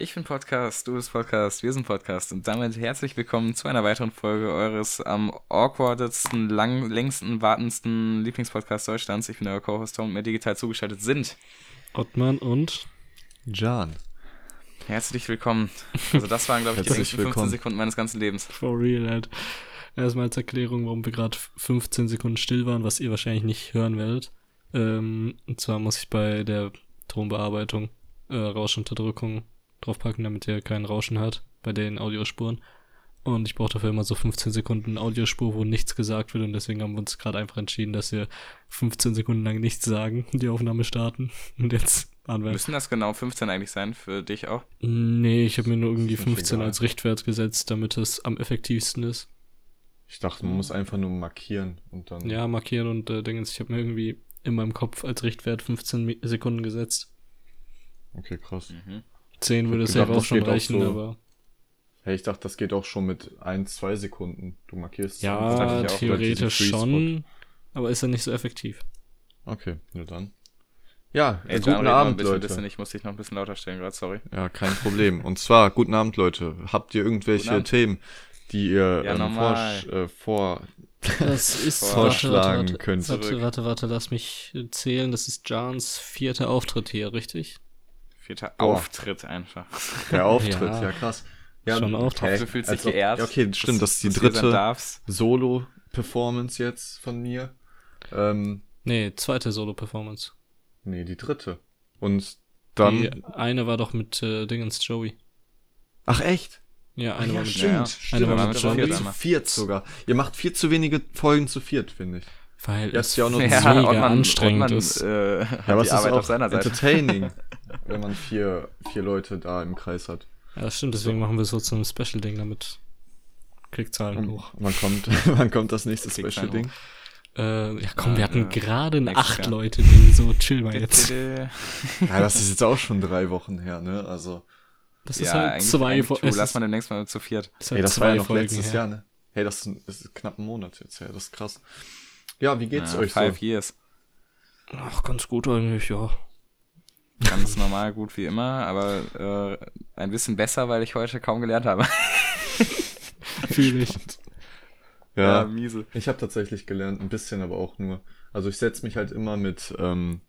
Ich bin Podcast, du bist Podcast, wir sind Podcast und damit herzlich willkommen zu einer weiteren Folge eures am awkwardsten, lang, längsten, wartendsten Lieblingspodcasts Deutschlands. Ich bin euer Co-Host Tom und mir digital zugeschaltet sind Ottmann und Jan. Herzlich willkommen. Also das waren, glaube ich, die längsten 15 willkommen. Sekunden meines ganzen Lebens. for real halt. Erstmal als Erklärung, warum wir gerade 15 Sekunden still waren, was ihr wahrscheinlich nicht hören werdet. Ähm, und zwar muss ich bei der Tonbearbeitung äh, Rauschunterdrückung draufpacken, damit ihr kein Rauschen hat bei den Audiospuren. Und ich brauche dafür immer so 15 Sekunden Audiospur, wo nichts gesagt wird. Und deswegen haben wir uns gerade einfach entschieden, dass wir 15 Sekunden lang nichts sagen, die Aufnahme starten. Und jetzt wir. Müssen das genau 15 eigentlich sein für dich auch? Nee, ich habe mir nur irgendwie Ist mir 15 egal. als Richtwert gesetzt, damit es am effektivsten ist. Ich dachte, man muss einfach nur markieren und dann. Ja, markieren und äh, Dingens. Ich habe mir irgendwie in meinem Kopf als Richtwert 15 Mi- Sekunden gesetzt. Okay, krass. Mhm. 10 Ich würde safe gedacht, auch schon geht auch reichen, so. aber. Hey, ich dachte, das geht auch schon mit ein, zwei Sekunden. Du markierst. Ja, diesen theoretisch schon. Aber ist ja nicht so effektiv. Okay, nur dann. Ja, Ey, guten Abend, Leute. bisschen, ich muss dich noch ein bisschen lauter stellen gerade, sorry. Ja, kein Problem. Und zwar, guten Abend, Leute. Habt ihr irgendwelche. Themen, die ihr Ja, ähm, vorsch- äh, vor. Das ist. Vorschlagen warte, warte, warte, könnt. Warte, warte, warte, lass mich äh, zählen. Das ist Jans vierter Auftritt hier, richtig? Vierter Boah. Auftritt einfach. Der Auftritt, Ja. ja, krass. Ja, Schon Auftritt. hä? Du fühlst dich Also, geehrt. Ja, okay, stimmt, das ist die dritte. Solo-Performance jetzt von mir. Ähm, Nee, zweite Solo-Performance. nee, die dritte. Und dann. Die eine war doch mit äh, Dingens Joey. Ach, echt? Ja, eine war mit stimmt. Joey. stimmt. Eine war mit Joey. viert zu viert sogar. Ihr macht viel zu wenige Folgen zu viert, finde ich. Weil Jetzt es ja auch noch mega zwei. Ottmann- anstrengend Ottmann, ist. Äh, Ja, aber es ist Arbeit auch entertaining, wenn man vier, vier Leute da im Kreis hat. Ja, das stimmt, deswegen machen wir so zu einem Special-Ding, damit Klickzahlen Und hoch. wann kommt, wann kommt das nächste Kriegt Special keinen Ding? Äh, ja komm, wir hatten äh, gerade nächstes acht Jahr. Leute, die so chill mal jetzt. Ja, das ist jetzt auch schon drei Wochen her, ne? Also, Das ist ja, halt eigentlich, zwei Folgen. lass ist, mal demnächst mal zu viert. hey, halt das war ja noch Folgen letztes her. Jahr, ne? Hey, das ist, ein- das ist knapp ein Monat jetzt her, das ist krass. Ja, wie geht's Ja, euch so? five years. Ach, ganz gut eigentlich, ja. Ganz normal, gut wie immer, aber äh, ein bisschen besser, weil ich heute kaum gelernt habe. Fühl ich. Ja, miese. Ich habe tatsächlich gelernt, ein bisschen, aber auch nur. Also ich setze mich halt immer mit ähm,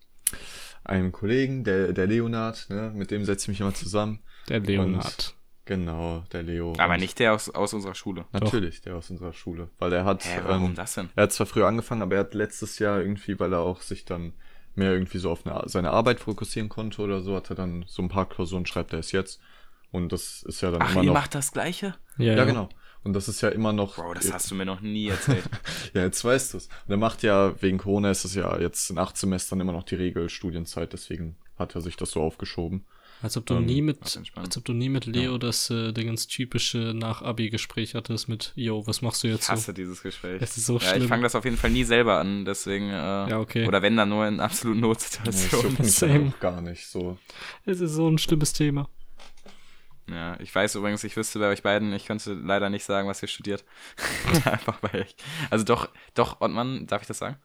einem Kollegen, der, der Leonard, ne, mit dem setze ich mich immer zusammen. Der Leonard. Genau, der Leo. Aber nicht der aus, aus unserer Schule. Natürlich, der aus unserer Schule. Weil er hat, Hä, warum ähm, das denn? er hat zwar früher angefangen, aber er hat letztes Jahr irgendwie, weil er auch sich dann mehr irgendwie so auf eine, seine Arbeit fokussieren konnte oder so, hat er dann so ein paar Klausuren, schreibt er es jetzt. Und das ist ja dann Ach, immer noch. macht das Gleiche? Ja, ja, genau. Und das ist ja immer noch. Bro, das hast du mir noch nie erzählt. Ja, jetzt weißt du's. Und er macht ja, wegen Corona ist es ja jetzt in acht Semestern immer noch die Regelstudienzeit, deswegen hat er sich das so aufgeschoben. Als ob du Ähm, nie das mit, als ob du nie mit Leo das äh, Dingens typische Nach-Abi-Gespräch hattest mit, yo, was machst du Ich jetzt so? hasse dieses Gespräch. Es ist so ja, ich schlimm. fange das auf jeden Fall nie selber an, deswegen, äh, Ja, okay. oder wenn dann nur in absoluten Notsituationen. juckt mich same. dann auch gar nicht so. Es ist so ein schlimmes Thema. Ja, ich weiß übrigens, ich wüsste bei euch beiden, ich könnte leider nicht sagen, was ihr studiert. Einfach weil ich, also doch, doch, Ottmann, darf ich das sagen?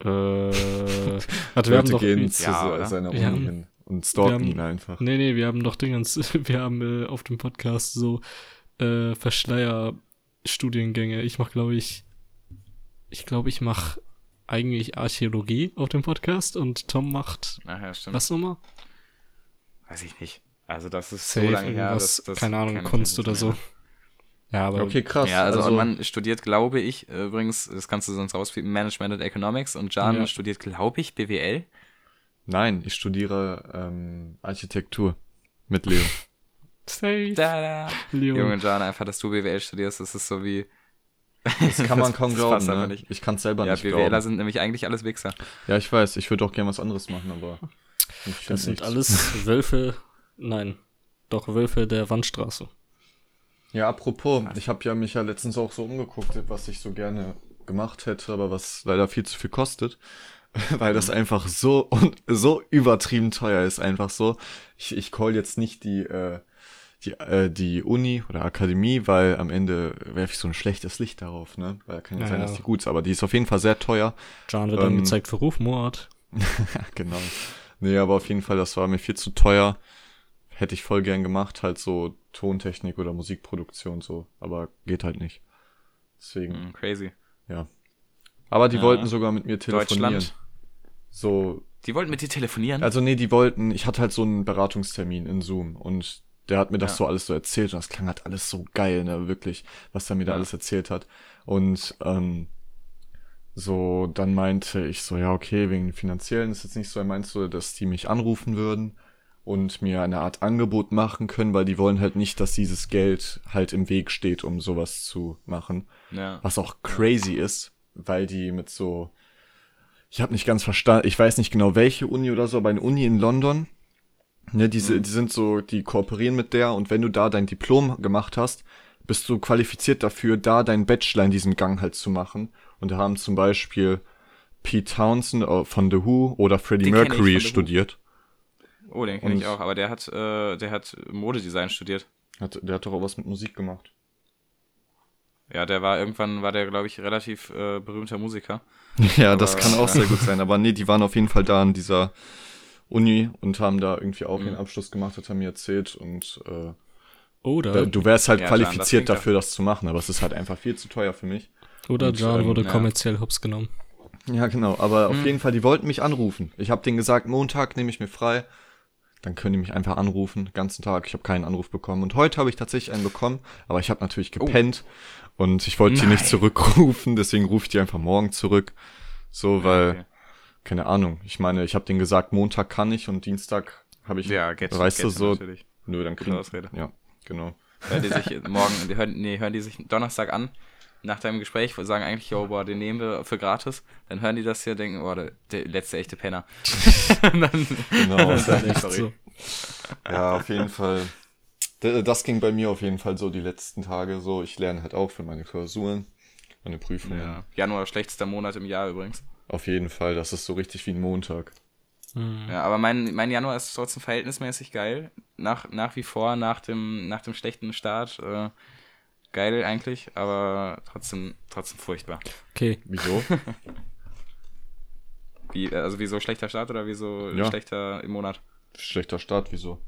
Äh, warte, wir haben Leute doch, gehen zu Ja, seiner Uni hin und stalken wir haben- ihn einfach. Nee, nee, wir haben doch Dingens, wir haben äh, auf dem Podcast so äh, Verschleier-Studiengänge. Ich mach, glaube ich, ich glaube, ich mach eigentlich Archäologie auf dem Podcast und Tom macht Ach ja, stimmt. was nochmal? Weiß ich nicht. Also das ist Safe, so lange her, dass, das keine Ahnung, Kunst oder so. Ja, aber Okay, krass. Ja, also, Ottmann studiert, glaube ich, übrigens, das kannst du sonst rauspiepen, Management and Economics und Jan Ja. studiert, glaube ich, BWL. Nein, ich studiere ähm, Architektur mit Leo. safe. Da, da. Leo. Junge Jan, einfach, dass du BWL studierst, das ist so wie. Das kann man kaum das glauben, passt einfach ne? nicht. Ich kann es selber Ja, nicht BWLer glauben. sind nämlich eigentlich alles Wichser. Ja, ich weiß, ich würde auch gerne was anderes machen, aber Das sind nichts. alles Wölfe, nein, doch Wölfe der Wandstraße. Ja, apropos, ich habe ja mich ja letztens auch so umgeguckt, was ich so gerne gemacht hätte, aber was leider viel zu viel kostet, weil das einfach so und so übertrieben teuer ist, einfach so. Ich, ich call jetzt nicht die äh, die äh, die Uni oder Akademie, weil am Ende werfe ich so ein schlechtes Licht darauf, ne? Weil kann ja, Ja, sein, dass die gut ist, aber die ist auf jeden Fall sehr teuer. Jan wird Ähm, angezeigt für Rufmord. genau. Nee, aber auf jeden Fall, das war mir viel zu teuer. hätte ich voll gern gemacht, halt so Tontechnik oder Musikproduktion so, aber geht halt nicht. Deswegen, Hm, crazy. ja. Aber die Ja. wollten sogar mit mir telefonieren. Deutschland. So, Die wollten mit dir telefonieren? also nee, die wollten, ich hatte halt so einen Beratungstermin in Zoom und der hat mir das Ja. so alles so erzählt und das klang halt alles so geil, ne, wirklich, was er mir da alles erzählt hat. Und ähm, so, dann meinte ich so, ja, okay, wegen den finanziellen ist jetzt nicht so, er meinte so, dass die mich anrufen würden und mir eine Art Angebot machen können, weil die wollen halt nicht, dass dieses Geld halt im Weg steht, um sowas zu machen. ja. Was auch crazy ist, weil die mit so. Ich habe nicht ganz verstanden, ich weiß nicht genau welche Uni oder so, aber eine Uni in London. Ne, diese, die sind so, die kooperieren mit der und wenn du da dein Diplom gemacht hast, bist du qualifiziert dafür, da deinen Bachelor in diesem Gang halt zu machen. Und da haben zum Beispiel Pete Townsend äh, von The Who oder Freddie Den Mercury studiert. Oh, den kenne ich auch, aber der hat, äh, der hat Modedesign studiert. Hat, der hat doch auch was mit Musik gemacht. Ja, der war irgendwann, war der, glaube ich, relativ äh, berühmter Musiker. Ja, das Aber- kann auch sehr gut sein. Aber nee, die waren auf jeden Fall da an dieser Uni und haben da irgendwie auch Mhm. ihren Abschluss gemacht, hat er mir erzählt. Und äh, Oder, du wärst halt Ja, Jan, das qualifiziert klingt ja- dafür, das zu machen, aber es ist halt einfach viel zu teuer für mich. oder und, John ähm, wurde ja. kommerziell hops genommen. Ja, genau. Aber Mhm. auf jeden Fall, die wollten mich anrufen. Ich habe denen gesagt, Montag nehme ich mir frei. Dann können die mich einfach anrufen, den ganzen Tag. Ich habe keinen Anruf bekommen. Und heute habe ich tatsächlich einen bekommen, aber ich habe natürlich gepennt. Und ich wollte die nicht Oh. Zurückrufen, deswegen rufe ich die einfach morgen zurück. So, weil, okay. keine Ahnung. Ich meine, ich habe denen gesagt, Montag kann ich und Dienstag habe ich, Ja, get, weißt get du, so, natürlich. nö, dann kriegen, Ausrede. ja, genau. Hören die sich morgen, die hören, nee, hören die sich Donnerstag an, nach deinem Gespräch, wo sagen eigentlich, yo, boah, den nehmen wir für gratis. Dann hören die das hier, denken, oh, der, der letzte echte Penner. Dann, Genau. Ist halt echt Sorry. so. Ja, auf jeden Fall. D- Das ging bei mir auf jeden Fall so die letzten Tage so. Ich lerne halt auch für meine Klausuren, meine Prüfungen. ja. Januar, schlechtester Monat im Jahr übrigens. Auf jeden Fall, das ist so richtig wie ein Montag. Hm. Ja, aber mein, mein Januar ist trotzdem verhältnismäßig geil. Nach, nach wie vor, nach dem, nach dem schlechten Start. Äh, geil eigentlich, aber trotzdem, trotzdem furchtbar. Okay, Wieso? Wie, äh, also wieso schlechter Start oder wieso Ja. schlechter im Monat? Schlechter Start, wieso?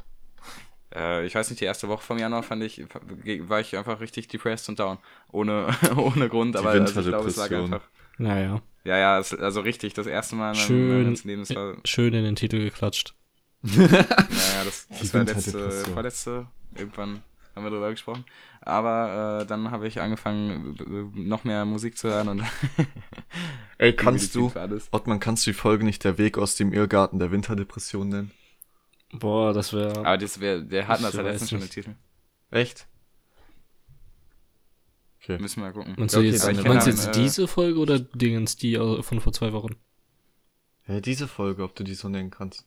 Äh, ich weiß nicht, die erste Woche vom Januar fand ich, war ich einfach richtig depressed und down. Ohne, ohne Grund, Die aber also ich glaube, es lag Winterdepression. einfach. naja. Ja, ja, es, also richtig, das erste Mal in meinem, ganzen Leben, war, Schön in den Titel geklatscht. naja, das, Die das war letzte, Winterdepression. vorletzte, irgendwann haben wir darüber gesprochen. Aber äh, dann habe ich angefangen, äh, noch mehr Musik zu hören und Ey, kannst du. Ottmann, kannst du die Folge nicht der Weg aus dem Irrgarten der Winterdepression nennen? Boah, das wäre. Aber das wär, der hat Ich das ja weiß letztens schon den. Titel. Echt? Okay. Müssen wir mal gucken. Meinst du okay, jetzt, meinst jetzt äh, diese Folge oder Dingens, die von vor zwei Wochen? Ja, diese Folge, ob du die so nennen kannst.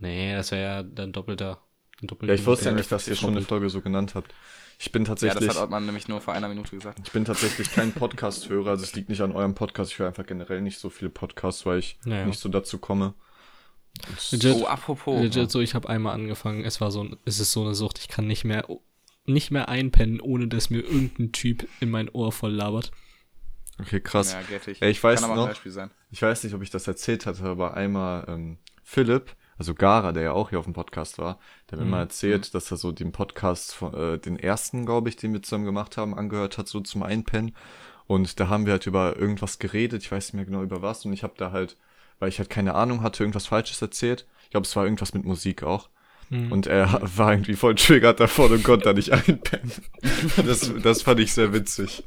Nee, das wäre ja dann doppelter. Ein doppelter Ja, ich wusste ja nicht, dass ihr schon eine. Folge so genannt habt. Ich bin Ja, das tatsächlich, hat Ottmann nämlich nur vor einer Minute gesagt. ich bin tatsächlich kein Podcast-Hörer, also es liegt nicht an eurem Podcast. Ich höre einfach generell nicht so viele Podcasts, weil ich Naja. nicht so dazu komme. Legit, Oh, apropos. legit so, ich habe einmal angefangen, es war so, es ist so eine Sucht, ich kann nicht mehr, nicht mehr einpennen, ohne dass mir irgendein Typ in mein Ohr voll labert. Okay, krass. Ja, gettig. Ja, ich weiß Kann aber auch ein noch- Beispiel sein. Ich weiß nicht, ob ich das erzählt hatte, aber einmal ähm, Philipp, also Gara, der ja auch hier auf dem Podcast war, der hat mir Mhm. mal erzählt, dass er so den Podcast, von, äh, den ersten, glaube ich, den wir zusammen gemacht haben, angehört hat, so zum Einpennen. Und da haben wir halt über irgendwas geredet, ich weiß nicht mehr genau über was. Und ich habe da halt, weil ich halt keine Ahnung hatte, irgendwas Falsches erzählt. Ich glaube, es war irgendwas mit Musik auch. Mhm. Und er war irgendwie voll triggert davon und konnte da nicht einpennen. Das, das fand ich sehr witzig.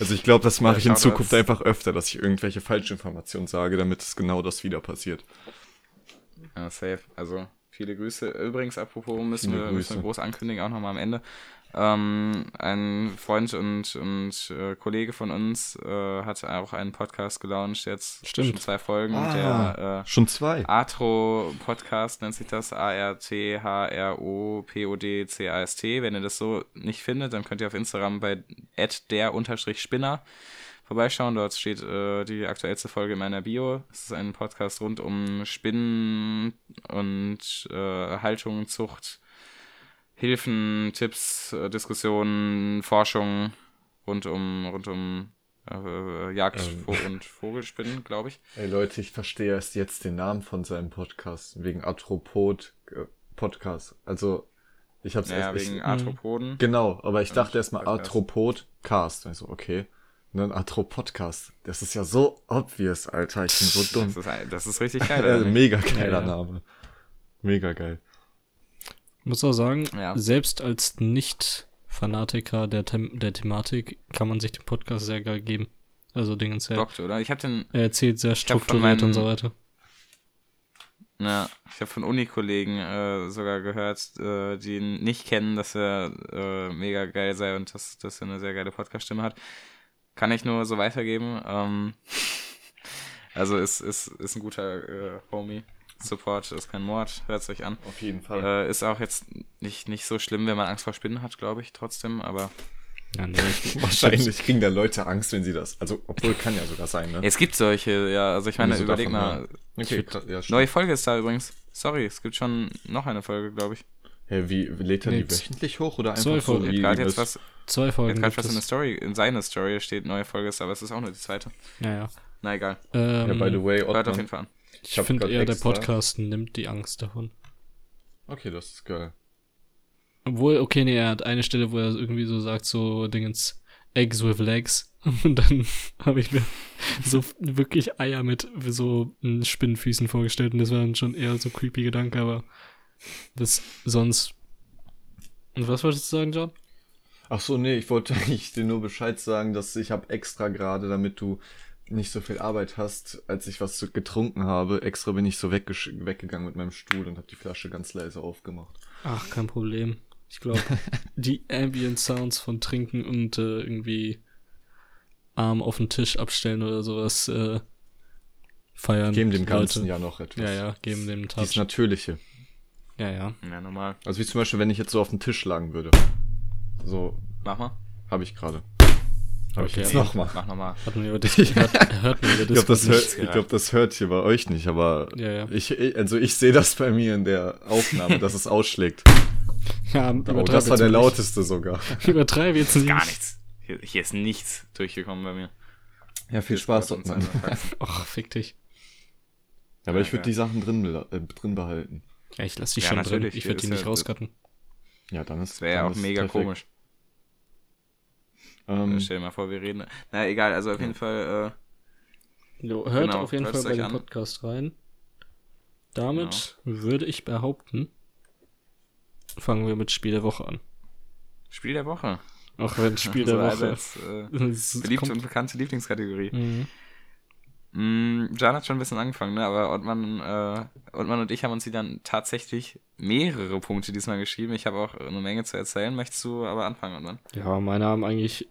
Also ich glaube, das mache Ja, ich in. Zukunft einfach öfter, dass ich irgendwelche Falschinformationen sage, damit es genau das wieder passiert. Ja, safe. Also, viele Grüße. Übrigens, apropos, müssen, Viele wir, müssen wir Grüße. groß ankündigen, auch nochmal am Ende. Ähm, ein Freund und, und äh, Kollege von uns äh, hat auch einen Podcast gelauncht, jetzt Stimmt. schon zwei Folgen. Ah. Der äh, Schon zwei. Atro Podcast nennt sich das A-R-T-H-R-O-P-O-D-C-A-S-T. Wenn ihr das so nicht findet, dann könnt ihr auf Instagram bei der-spinner vorbeischauen. Dort steht äh, die aktuellste Folge in meiner Bio. Es ist ein Podcast rund um Spinnen und äh, Haltung, Zucht, Hilfen, Tipps, äh, Diskussionen, Forschung rund um, rund um äh, Jagd Ähm. und Vogelspinnen, glaube ich. Ey Leute, ich verstehe erst jetzt den Namen von seinem Podcast, wegen Atropod äh, Podcast. Also, ich hab's Naja, erst, wegen ich, Arthropoden. Genau, aber ich dachte erstmal Podcast. Arthropodcast. Also, okay. Und dann Arthropodcast. Das ist ja so obvious, Alter. Ich bin so dumm. Das ist, das ist richtig geil. mega geiler Ja, ja. Name. Mega geil. Muss auch sagen, Ja. selbst als Nicht-Fanatiker der, Them der Thematik kann man sich den Podcast sehr geil geben. Also Dingens, er, Bockt, oder? Ich habe den, er erzählt sehr hab strukturiert und so weiter. ja, ich habe von Unikollegen äh, sogar gehört, äh, die ihn nicht kennen, dass er äh, mega geil sei und dass, dass er eine sehr geile Podcast-Stimme hat. Kann ich nur so weitergeben. Ähm, also ist, ist, ist ein guter äh, Homie. Support ist kein Mord, hört euch an. Auf jeden Fall. Äh, ist auch jetzt nicht, nicht so schlimm, wenn man Angst vor Spinnen hat, glaube ich, trotzdem, aber Ja, nee, ich, Wahrscheinlich kriegen da Leute Angst, wenn sie das. Also, obwohl kann ja sogar sein, ne? es gibt solche, ja, also ich meine, sie überleg mal. Okay, klar, ja, neue Folge ist da übrigens. Sorry, es gibt schon noch eine Folge, glaube ich. Hey, wie lädt er Nee, die wöchentlich hoch oder zwei einfach so Folgen. wie Gerade jetzt was, Zwei Folgen jetzt gerade was in der. Story, in seiner Story steht neue Folge ist, aber es ist auch nur die zweite. Ja, ja. Na egal. Ähm, Ja, by the way, Hört auf Ottmann. jeden Fall an. Ich hab finde eher, der extra- Podcast nimmt die Angst davon. Okay, das ist geil. Obwohl, okay, nee, er hat eine Stelle, wo er irgendwie so sagt, so Dingens, Eggs with Legs. Und dann habe ich mir so wirklich Eier mit so mm, Spinnenfüßen vorgestellt und das war dann schon eher so creepy Gedanke, aber das sonst. Und was wolltest du sagen, John? Ach so, nee, ich wollte eigentlich dir nur Bescheid sagen, dass ich habe extra gerade, damit du nicht so viel Arbeit hast, als ich was getrunken habe, extra bin ich so weggegangen mit meinem Stuhl und habe die Flasche ganz leise aufgemacht. Ach, kein Problem. Ich glaube, die Ambient Sounds von Trinken und äh, irgendwie Arm auf den Tisch abstellen oder sowas äh, feiern. Geben dem Ganzen Leute. ja noch etwas. Ja, ja, geben dem Dieses Touch. Natürliche. Ja, ja. Ja, normal. Also wie zum Beispiel, wenn ich jetzt so auf den Tisch lagen würde. So Mach mal. habe ich gerade. Ich Okay, jetzt aber- nochmal. Mach nochmal. Hat man über das hört, hört man über Ich glaube, das, hört, ich glaub, das hört hier bei euch nicht, aber Ja, ja. Ich, ich- also ich sehe das bei mir in der Aufnahme, dass es ausschlägt. Ja, Oh, das war jetzt der mal lauteste sogar. Nicht. Übertreib jetzt nicht. Gar nichts. Hier, hier ist nichts durchgekommen bei mir. Ja, viel Spaß dort, Mann. Faxen. Ach, fick dich. Aber ich Ja, würde ja. die Sachen drin, äh, drin behalten. Ja, ich lass die Ja, schon drin. natürlich. Ich würde die nicht ja- rauscutten. Ja, dann ist Das wäre ja auch mega perfekt. komisch. Ähm, Stell dir mal vor, wir reden. Na egal, also auf jeden Fall, Jo, hört Genau, auf jeden Fall bei dem. Podcast rein. Damit würde ich behaupten, fangen wir mit Spiel der Woche an. äh, Spiel der Woche. Auch wenn Spiel der So Woche. Als, äh, beliebte kommt- und bekannte Lieblingskategorie. Mhm. Mm, Jan hat schon ein bisschen angefangen, ne? aber Ottmann, äh, Ottmann und ich haben uns die dann tatsächlich mehrere Punkte diesmal geschrieben. Ich habe auch eine Menge zu erzählen. Möchtest du aber anfangen, Ottmann? Ja, meine haben eigentlich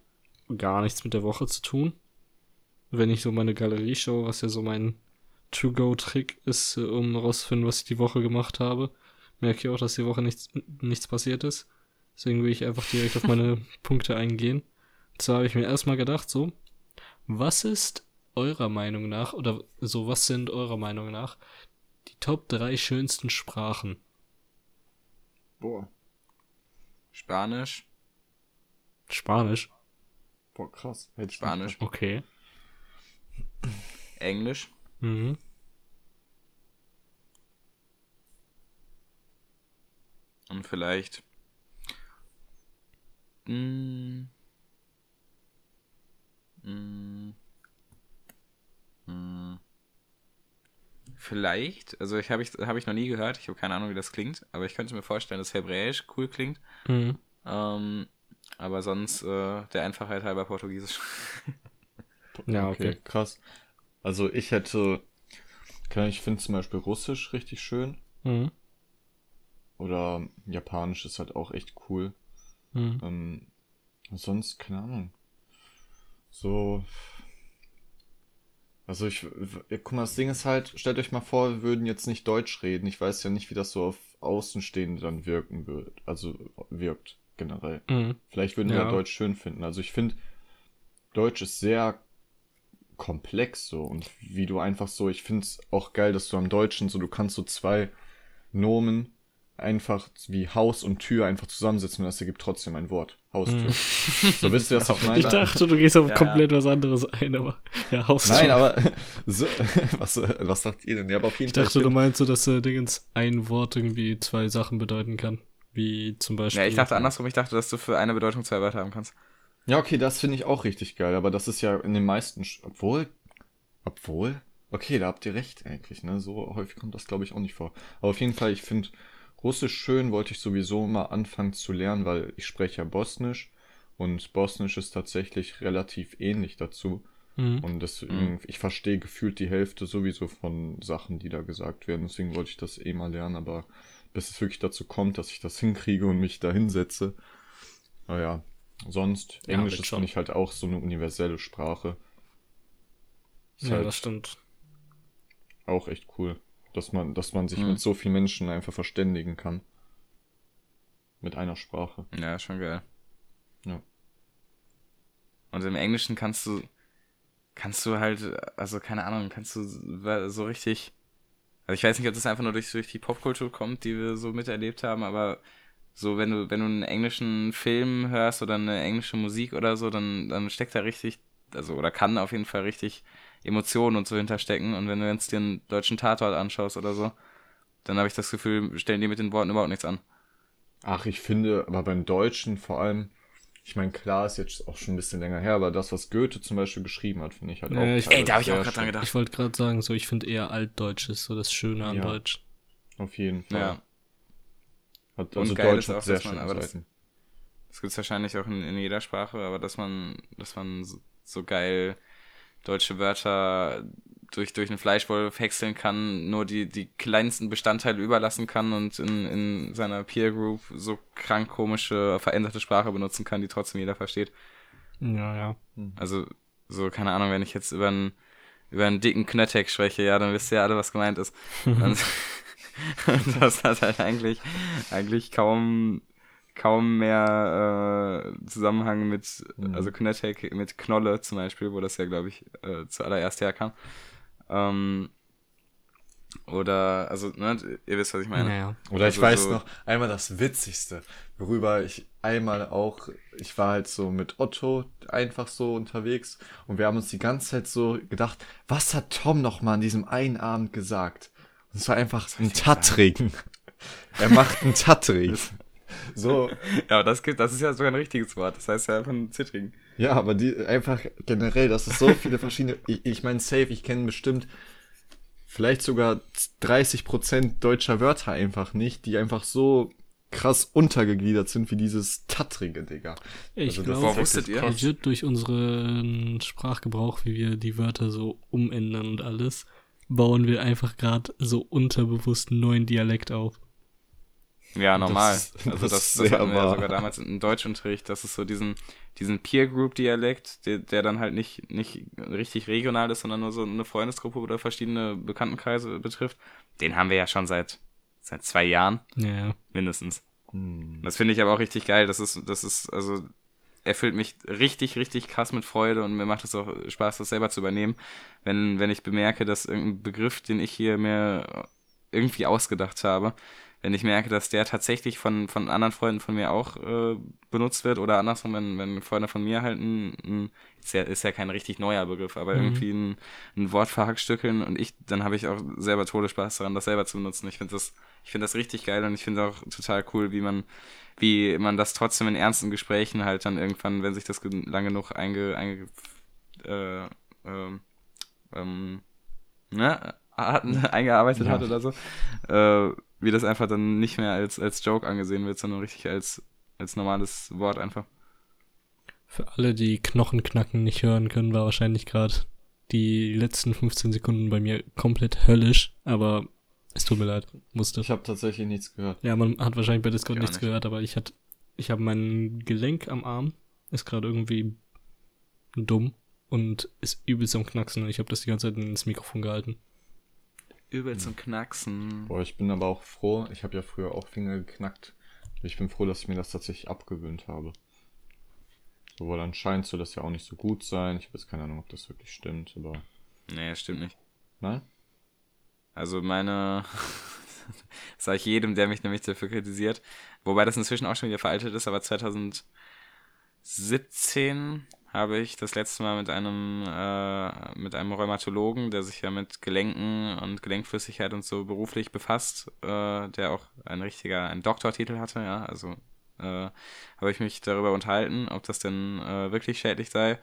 gar nichts mit der Woche zu tun. Wenn ich so meine Galerie schaue, was ja so mein To-Go-Trick ist, äh, um herauszufinden, was ich die Woche gemacht habe, merke ich auch, dass die Woche nichts, nichts passiert ist. Deswegen will ich einfach direkt auf meine Punkte eingehen. Und zwar habe ich mir erstmal gedacht, so, was ist eurer Meinung nach, oder so, was sind eurer Meinung nach die Top 3 schönsten Sprachen? boah, Spanisch, Spanisch. Boah, krass. Hätte ich Spanisch, Okay. Englisch, Mhm. und vielleicht. Mm, mm, mm, vielleicht, also ich habe ich, hab ich noch nie gehört, ich habe keine Ahnung, wie das klingt, aber ich könnte mir vorstellen, dass Hebräisch cool klingt. Mhm. Ähm, aber sonst äh, der Einfachheit halber Portugiesisch. Ja, Okay, okay. krass. Also ich hätte, kann ich finde zum Beispiel Russisch richtig schön. Mhm. Oder Japanisch ist halt auch echt cool. Mhm. Ähm, sonst, keine Ahnung. So. Also ich, guck mal, das Ding ist halt, stellt euch mal vor, wir würden jetzt nicht Deutsch reden. Ich weiß ja nicht, wie das so auf Außenstehende dann wirken wird. Also wirkt generell. Mhm. Vielleicht würden wir Ja. ja Deutsch schön finden. Also ich finde, Deutsch ist sehr komplex so und wie du einfach so, ich finde es auch geil, dass du am Deutschen so, du kannst so zwei Nomen einfach wie Haus und Tür einfach zusammensetzen und das ergibt trotzdem ein Wort. Haustür. So wisst ihr, was ich meine? Ich dachte, du gehst auf Ja, komplett was anderes ein, aber ja, Haustür. Nein, aber so, was, was sagt ihr denn? Ja, aber auf jeden ich Fall. dachte, du meinst so, dass äh, Dingens ein Wort irgendwie zwei Sachen bedeuten kann. Wie zum Beispiel. Ja, ich dachte andersrum, ich dachte, dass du für eine Bedeutung zwei Wörter haben kannst. Ja, okay, das finde ich auch richtig geil, aber das ist ja in den meisten, Sch- obwohl, obwohl, okay, da habt ihr recht eigentlich, ne, so häufig kommt das glaube ich auch nicht vor. Aber auf jeden Fall, ich finde Russisch schön, wollte ich sowieso mal anfangen zu lernen, weil ich spreche ja Bosnisch und Bosnisch ist tatsächlich relativ ähnlich dazu Mhm. und deswegen, ich verstehe gefühlt die Hälfte sowieso von Sachen, die da gesagt werden, deswegen wollte ich das eh mal lernen, aber bis es wirklich dazu kommt, dass ich das hinkriege und mich da hinsetze, naja, sonst, Ja, Englisch ist, finde ich, halt auch so eine universelle Sprache. Ist Ja, halt das stimmt. auch echt cool, dass man, dass man sich Mhm. mit so vielen Menschen einfach verständigen kann. Mit einer Sprache. Ja, schon geil. Ja. Und im Englischen kannst du, kannst du halt, also keine Ahnung, kannst du so richtig, also ich weiß nicht, ob das einfach nur durch, durch die Popkultur kommt, die wir so miterlebt haben, aber so, wenn du, wenn du einen englischen Film hörst oder eine englische Musik oder so, dann, dann steckt da richtig, also, oder kann auf jeden Fall richtig Emotionen und so hinterstecken. Und wenn du jetzt dir einen deutschen Tatort anschaust oder so, dann habe ich das Gefühl, stellen die mit den Worten überhaupt nichts an. Ach, ich finde, aber beim Deutschen vor allem, ich meine, klar ist jetzt auch schon ein bisschen länger her, aber das, was Goethe zum Beispiel geschrieben hat, finde ich halt Ja, auch. ich- Ey, da habe ich auch gerade dran schön. gedacht. Ich wollte gerade sagen, so ich finde eher Altdeutsch ist so das Schöne an Ja. Deutsch. Auf jeden Fall. Ja. Hat, Und also geil Deutsch ist hat auch, sehr dass man- aber das-. Das gibt's wahrscheinlich auch in, in jeder Sprache, aber dass man, dass man so, so geil deutsche Wörter durch, durch einen Fleischwolf häckseln kann, nur die, die kleinsten Bestandteile überlassen kann und in, in seiner Peer Group so krank komische, veränderte Sprache benutzen kann, die trotzdem jeder versteht. Ja, ja. Also, so, keine Ahnung, wenn ich jetzt über einen, über einen dicken Knöttek spreche, ja, dann wisst ihr ja alle, was gemeint ist. Und, und das hat halt eigentlich, eigentlich kaum, kaum mehr äh, Zusammenhang mit, Mhm. also Knöttek mit Knolle zum Beispiel, wo das ja, glaube ich, äh, zuallererst herkam. Ähm, oder, also, ne, ihr wisst, was ich meine. Naja. Oder ich Also weiß so- noch, einmal das Witzigste, worüber ich einmal auch, ich war halt so mit Otto einfach so unterwegs und wir haben uns die ganze Zeit so gedacht, was hat Tom noch mal an diesem einen Abend gesagt? Und es war einfach ein Tattrigen. er macht einen Tattrigen. so, Ja, aber das gibt, das ist ja sogar ein richtiges Wort. Das heißt ja einfach ein Zittrigen. Ja, aber die einfach generell, das ist so viele verschiedene, ich, ich meine safe, ich kenne bestimmt vielleicht sogar 30% deutscher Wörter einfach nicht, die einfach so krass untergegliedert sind wie dieses Tattrige, Digga. Ich Also das glaube, Boah, ist ihr? es durch unseren Sprachgebrauch, wie wir die Wörter so umändern und alles, bauen wir einfach gerade so unterbewusst einen neuen Dialekt auf. Ja, normal. Das- also das das, das hatten wir ja sogar damals im Deutschunterricht, dass es so diesen, diesen Peer-Group-Dialekt, der, der dann halt nicht, nicht richtig regional ist, sondern nur so eine Freundesgruppe oder verschiedene Bekanntenkreise betrifft, den haben wir ja schon seit, seit zwei Jahren Ja, mindestens. Hm. Das finde ich aber auch richtig geil. Das ist, das ist, also erfüllt mich richtig, richtig krass mit Freude und mir macht es auch Spaß, das selber zu übernehmen, wenn, wenn ich bemerke, dass irgendein Begriff, den ich hier mir irgendwie ausgedacht habe, wenn ich merke, dass der tatsächlich von, von anderen Freunden von mir auch äh, benutzt wird oder andersrum, wenn, wenn Freunde von mir halt ein, ein ist, ja, ist ja kein richtig neuer Begriff, aber Mhm. irgendwie ein, ein Wort verhackstückeln und ich, dann habe ich auch selber Todesspaß daran, das selber zu benutzen. Ich finde das, ich finde das richtig geil und ich finde auch total cool, wie man, wie man das trotzdem in ernsten Gesprächen halt dann irgendwann, wenn sich das lang genug einge, einge äh, ähm, ähm, ne, eingearbeitet Ja. hat oder so, äh, wie das einfach dann nicht mehr als, als Joke angesehen wird, sondern richtig als, als normales Wort einfach. für alle, die Knochenknacken nicht hören können, war wahrscheinlich gerade die letzten 15 Sekunden bei mir komplett höllisch, aber es tut mir leid, musste. Ich habe tatsächlich nichts gehört. Ja, man hat wahrscheinlich bei Discord Gar nichts nicht. gehört, aber ich hatte, ich habe mein Gelenk am Arm, ist gerade irgendwie dumm und ist übelst am Knacksen und ich habe das die ganze Zeit ins Mikrofon gehalten. Übel zum Knacksen. Boah, ich bin aber auch froh, ich habe ja früher auch Finger geknackt. Ich bin froh, dass ich mir das tatsächlich abgewöhnt habe. So, weil anscheinend soll das ja auch nicht so gut sein. Ich habe jetzt keine Ahnung, ob das wirklich stimmt, aber. Nee, stimmt nicht. Nein? Also meine, Das sage ich jedem, der mich nämlich dafür kritisiert. Wobei das inzwischen auch schon wieder veraltet ist, aber 2017 habe ich das letzte Mal mit einem, äh, mit einem Rheumatologen, der sich ja mit Gelenken und Gelenkflüssigkeit und so beruflich befasst, äh, der auch ein richtiger, einen Doktortitel hatte, ja, also äh, habe ich mich darüber unterhalten, ob das denn äh, wirklich schädlich sei.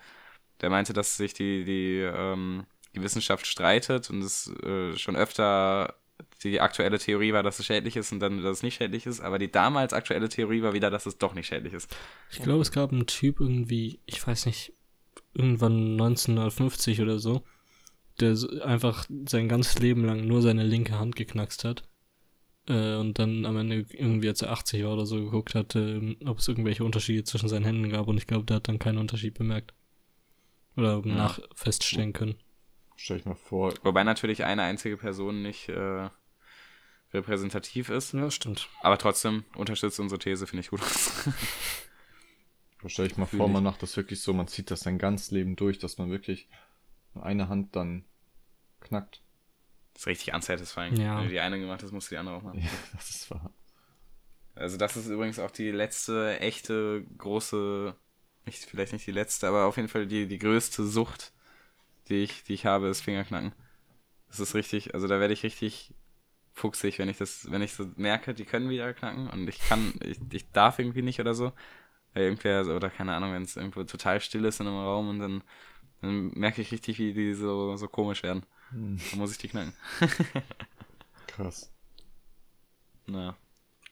Der meinte, dass sich die, die, ähm, die Wissenschaft streitet und es äh, schon öfter die aktuelle Theorie war, dass es schädlich ist und dann, dass es nicht schädlich ist, aber die damals aktuelle Theorie war wieder, dass es doch nicht schädlich ist. Ich glaube, es gab einen Typ irgendwie, ich weiß nicht, irgendwann 1950 oder so, der einfach sein ganzes Leben lang nur seine linke Hand geknackst hat. Äh, und dann am Ende irgendwie, als er 80 war oder so, geguckt hat, äh, ob es irgendwelche Unterschiede zwischen seinen Händen gab. Und ich glaube, der hat dann keinen Unterschied bemerkt. Oder ja. nach feststellen können. Stell ich mal vor. Wobei natürlich eine einzige Person nicht äh, repräsentativ ist. Ja, stimmt. Aber trotzdem unterstützt unsere These, finde ich gut. Stell ich mal vor, man macht das wirklich so, man zieht das sein ganzes Leben durch, dass man wirklich eine Hand dann knackt. Das ist richtig unsatisfying. Ja. Wenn du die eine gemacht hast, musst du die andere auch machen. Ja, das ist wahr. Also das ist übrigens auch die letzte echte große, nicht, vielleicht nicht die letzte, aber auf jeden Fall die, die größte Sucht, die ich, die ich habe, ist Fingerknacken. Das ist richtig, also da werde ich richtig fuchsig, wenn ich das, wenn ich so merke, die können wieder knacken und ich kann, ich, ich darf irgendwie nicht oder so. Weil irgendwer, oder keine Ahnung, wenn es irgendwo total still ist in einem Raum und dann, dann merke ich richtig, wie die so, so komisch werden. Hm. Dann muss ich die knacken. Krass. Na.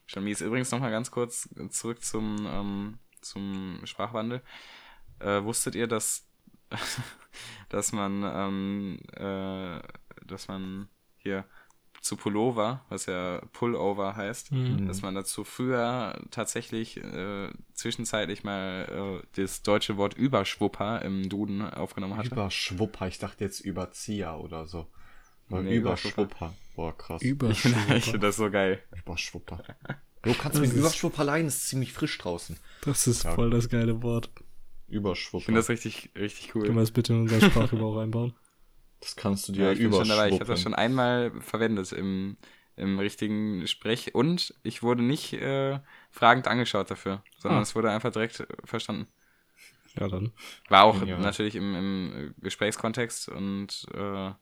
Schon mies. Übrigens nochmal ganz kurz zurück zum, ähm, zum Sprachwandel. Äh, wusstet ihr, dass dass man, ähm, äh, dass man hier zu Pullover, was ja Pullover heißt, mhm. dass man dazu früher tatsächlich äh, zwischenzeitlich mal äh, das deutsche Wort Überschwupper im Duden aufgenommen hatte. Überschwupper, ich dachte jetzt Überzieher oder so. Nee, Überschwupper. Boah, krass. Überschwupper. ich finde das so geil. Überschwupper. Du kannst mit Überschwupper leihen, ist ziemlich frisch draußen. Das ist ja. voll das geile Wort. Überschwupper. Ich finde das richtig, richtig cool. Können wir das bitte in unseren Sprachgebrauch einbauen? Das kannst du dir ja, ich überschwuppen. Schon dabei. Ich habe das schon einmal verwendet im, im richtigen Sprech und ich wurde nicht äh, fragend angeschaut dafür, sondern ah. es wurde einfach direkt verstanden. Ja, dann. War auch ja. natürlich im, im Gesprächskontext und äh, war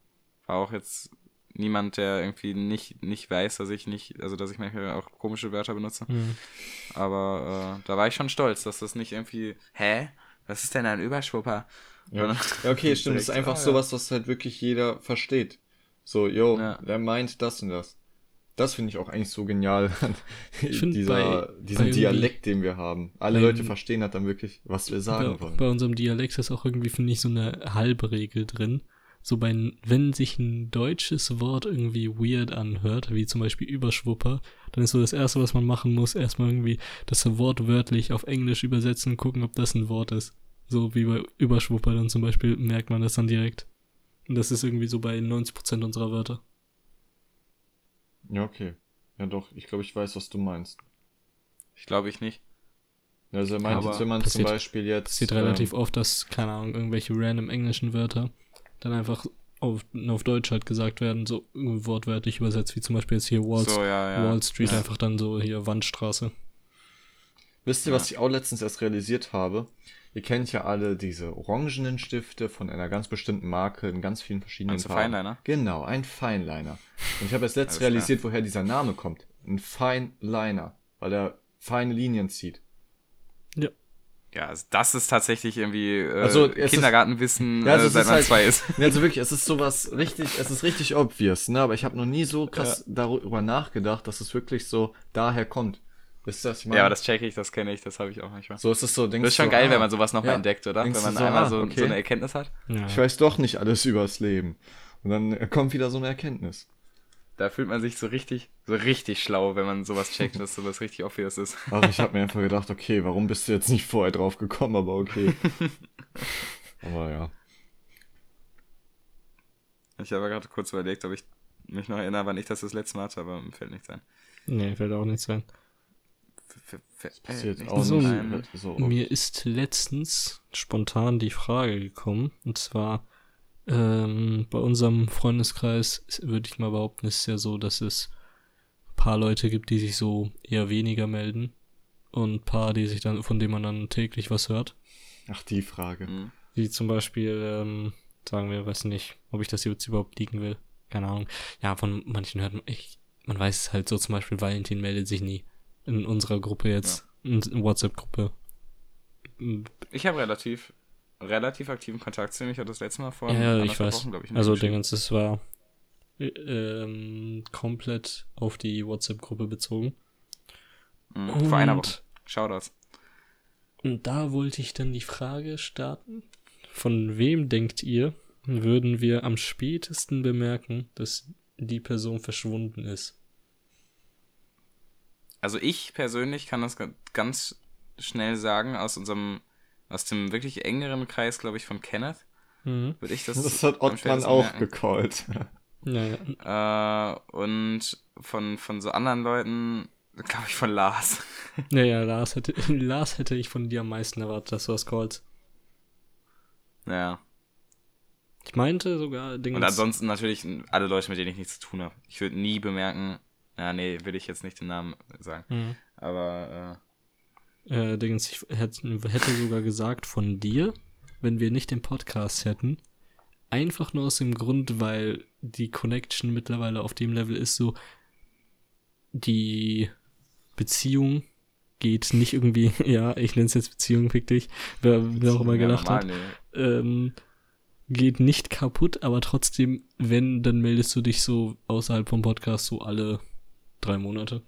auch jetzt niemand, der irgendwie nicht, nicht weiß, dass ich nicht, also dass ich manchmal auch komische Wörter benutze. Mhm. Aber äh, da war ich schon stolz, dass das nicht irgendwie, hä? Was ist denn ein Überschwupper? Ja, ja okay, stimmt. Das ist einfach ah, sowas, was halt wirklich jeder versteht. So, yo, ja. der meint das und das. Das finde ich auch eigentlich so genial an dieser, bei, diesem bei Dialekt, den wir haben. Alle Leute verstehen halt dann wirklich, was wir sagen bei, wollen. Bei unserem Dialekt ist auch irgendwie, finde ich, so eine halbe Regel drin. So bei, wenn sich ein deutsches Wort irgendwie weird anhört, wie zum Beispiel Überschwupper, dann ist so das erste, was man machen muss, erstmal irgendwie das Wort wörtlich auf Englisch übersetzen und gucken, ob das ein Wort ist. So wie bei Überschwupper dann zum Beispiel merkt man das dann direkt. Und das ist irgendwie so bei 90% unserer Wörter. Ja, okay. Ja doch, ich glaube, ich weiß, was du meinst. Ich glaube ich nicht. Also er meint jetzt, wenn man passiert, zum Beispiel jetzt. Passiert ähm, relativ oft, dass, keine Ahnung, irgendwelche random englischen Wörter dann einfach auf, auf Deutsch halt gesagt werden, so wortwörtlich übersetzt, wie zum Beispiel jetzt hier Wall, so, ja, ja. Wall Street, ja. einfach dann so hier Wandstraße. Wisst ihr, was ich auch letztens erst realisiert habe? Ihr kennt ja alle diese orangenen Stifte von einer ganz bestimmten Marke in ganz vielen verschiedenen Farben. Feinliner? Genau, ein Feinliner. Und ich habe erst letztens realisiert, woher dieser Name kommt. Ein Feinliner, weil er feine Linien zieht. Ja. Ja, also das ist tatsächlich irgendwie äh, also Kindergartenwissen, ist, ja, also äh, seit man halt, zwei ist. Also wirklich, es ist sowas richtig, es ist richtig obvious, ne? Aber ich habe noch nie so krass ja. darüber nachgedacht, dass es wirklich so daher kommt. Ist das mal? Ja, das checke ich, das kenne ich, das habe ich auch manchmal. So ist es so, denkst Das ist schon so, geil, ah, wenn man sowas nochmal ja, entdeckt, oder? Wenn man so, einmal ah, so, okay. so, eine Erkenntnis hat. Ja. Ich weiß doch nicht alles übers Leben. Und dann kommt wieder so eine Erkenntnis. Da fühlt man sich so richtig, so richtig schlau, wenn man sowas checkt, dass sowas richtig obvious ist. Also ich habe mir einfach gedacht, okay, warum bist du jetzt nicht vorher drauf gekommen, aber okay. aber ja. Ich habe gerade kurz überlegt, ob ich mich noch erinnere, wann ich das das letzte Mal hatte, aber mir fällt nichts ein. Nee, fällt auch nichts ein äh, auch so, nicht. So mir ist letztens spontan die Frage gekommen, und zwar ähm, bei unserem Freundeskreis würde ich mal behaupten, ist es ja so, dass es paar Leute gibt, die sich so eher weniger melden und ein paar, die sich dann, von denen man dann täglich was hört. Ach, die Frage. Mhm. Wie zum Beispiel, ähm, sagen wir, weiß nicht, ob ich das jetzt überhaupt liegen will. Keine Ahnung. Ja, von manchen hört man, ich, man weiß es halt so, zum Beispiel Valentin meldet sich nie. In unserer Gruppe jetzt, in, in WhatsApp-Gruppe. Ich habe relativ, relativ aktiven Kontakt zu ihm. Ich hatte das letzte Mal vor Ja, ja, ich weiß. Wochen, ich, also. Dingens, es war äh, ähm, komplett auf die WhatsApp-Gruppe bezogen. Mhm, Vor einer Und- Woche. Shoutouts. Und da wollte ich dann die Frage starten. Von wem denkt ihr, würden wir am spätesten bemerken, dass die Person verschwunden ist? Also ich persönlich kann das ga- ganz schnell sagen, aus unserem, aus dem wirklich engeren Kreis, glaube ich, von Kenneth, Mhm. würde ich das. Das hat Ottmann auch merken. gecallt. Naja, Äh, und von, von so anderen Leuten, glaube ich, von Lars. naja Lars, hätte, Lars hätte ich von dir am meisten erwartet, dass du was callst. Ja. Ich meinte sogar Dingens. Und ansonsten natürlich alle Leute, mit denen ich nichts zu tun habe. Ich würde nie bemerken, ja, nee, will ich jetzt nicht den Namen sagen. Mhm. Aber, Äh, Dingens, ich hätte, hätte sogar gesagt von dir, wenn wir nicht den Podcast hätten. Einfach nur aus dem Grund, weil die Connection mittlerweile auf dem Level ist, so die Beziehung geht nicht irgendwie, ja, ich nenne es jetzt Beziehung, fick dich, wer, wer auch immer ja, gelacht normal, hat, nee. ähm, geht nicht kaputt, aber trotzdem, wenn, dann meldest du dich so außerhalb vom Podcast so alle drei Monate.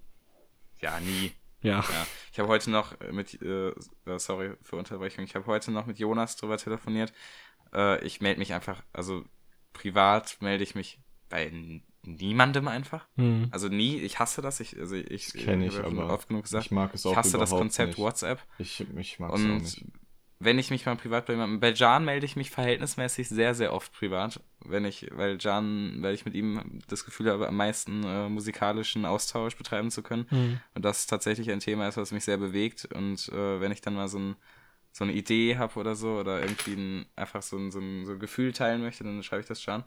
Ja, nie. Ja. Ja, ich habe heute noch mit, äh, äh, sorry für Unterbrechung, ich habe heute noch mit Jonas drüber telefoniert. Äh, ich melde mich einfach, also privat melde ich mich bei niemandem einfach. Mhm. Also nie, ich hasse das. Ich, also ich, Kenn ich, aber oft genug gesagt. Ich mag es auch ich hasse das Konzept nicht. WhatsApp. Ich, ich mag es auch nicht. Wenn ich mich mal privat bei jemandem, bei Jan melde ich mich verhältnismäßig sehr, sehr oft privat, wenn ich, weil Jan, weil ich mit ihm das Gefühl habe, am meisten äh, musikalischen Austausch betreiben zu können. Mhm. Und das tatsächlich ein Thema ist, was mich sehr bewegt. Und äh, wenn ich dann mal so, ein, so eine Idee habe oder so, oder irgendwie ein, einfach so ein, so, ein, so ein Gefühl teilen möchte, dann schreibe ich das schon.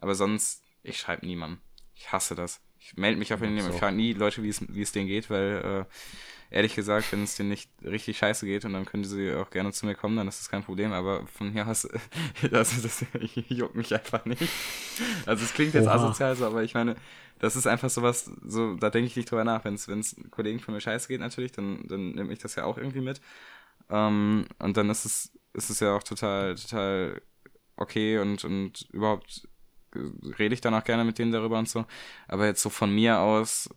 Aber sonst, ich schreibe niemandem. Ich hasse das. Ich melde mich auf jeden Fall. Mag's Ich frage nie Leute, wie es, denen geht, weil äh, ehrlich gesagt, wenn es denen nicht richtig scheiße geht und dann können sie auch gerne zu mir kommen, dann ist das kein Problem. Aber von hier aus, also das juckt mich einfach nicht. Also es klingt jetzt Oha. asozial so, aber ich meine, das ist einfach sowas, so, da denke ich nicht drüber nach. Wenn es Kollegen von mir scheiße geht natürlich, dann, dann nehme ich das ja auch irgendwie mit. Ähm, und dann ist es, ist es ja auch total, total okay und, und überhaupt rede ich dann auch gerne mit denen darüber und so. Aber jetzt so von mir aus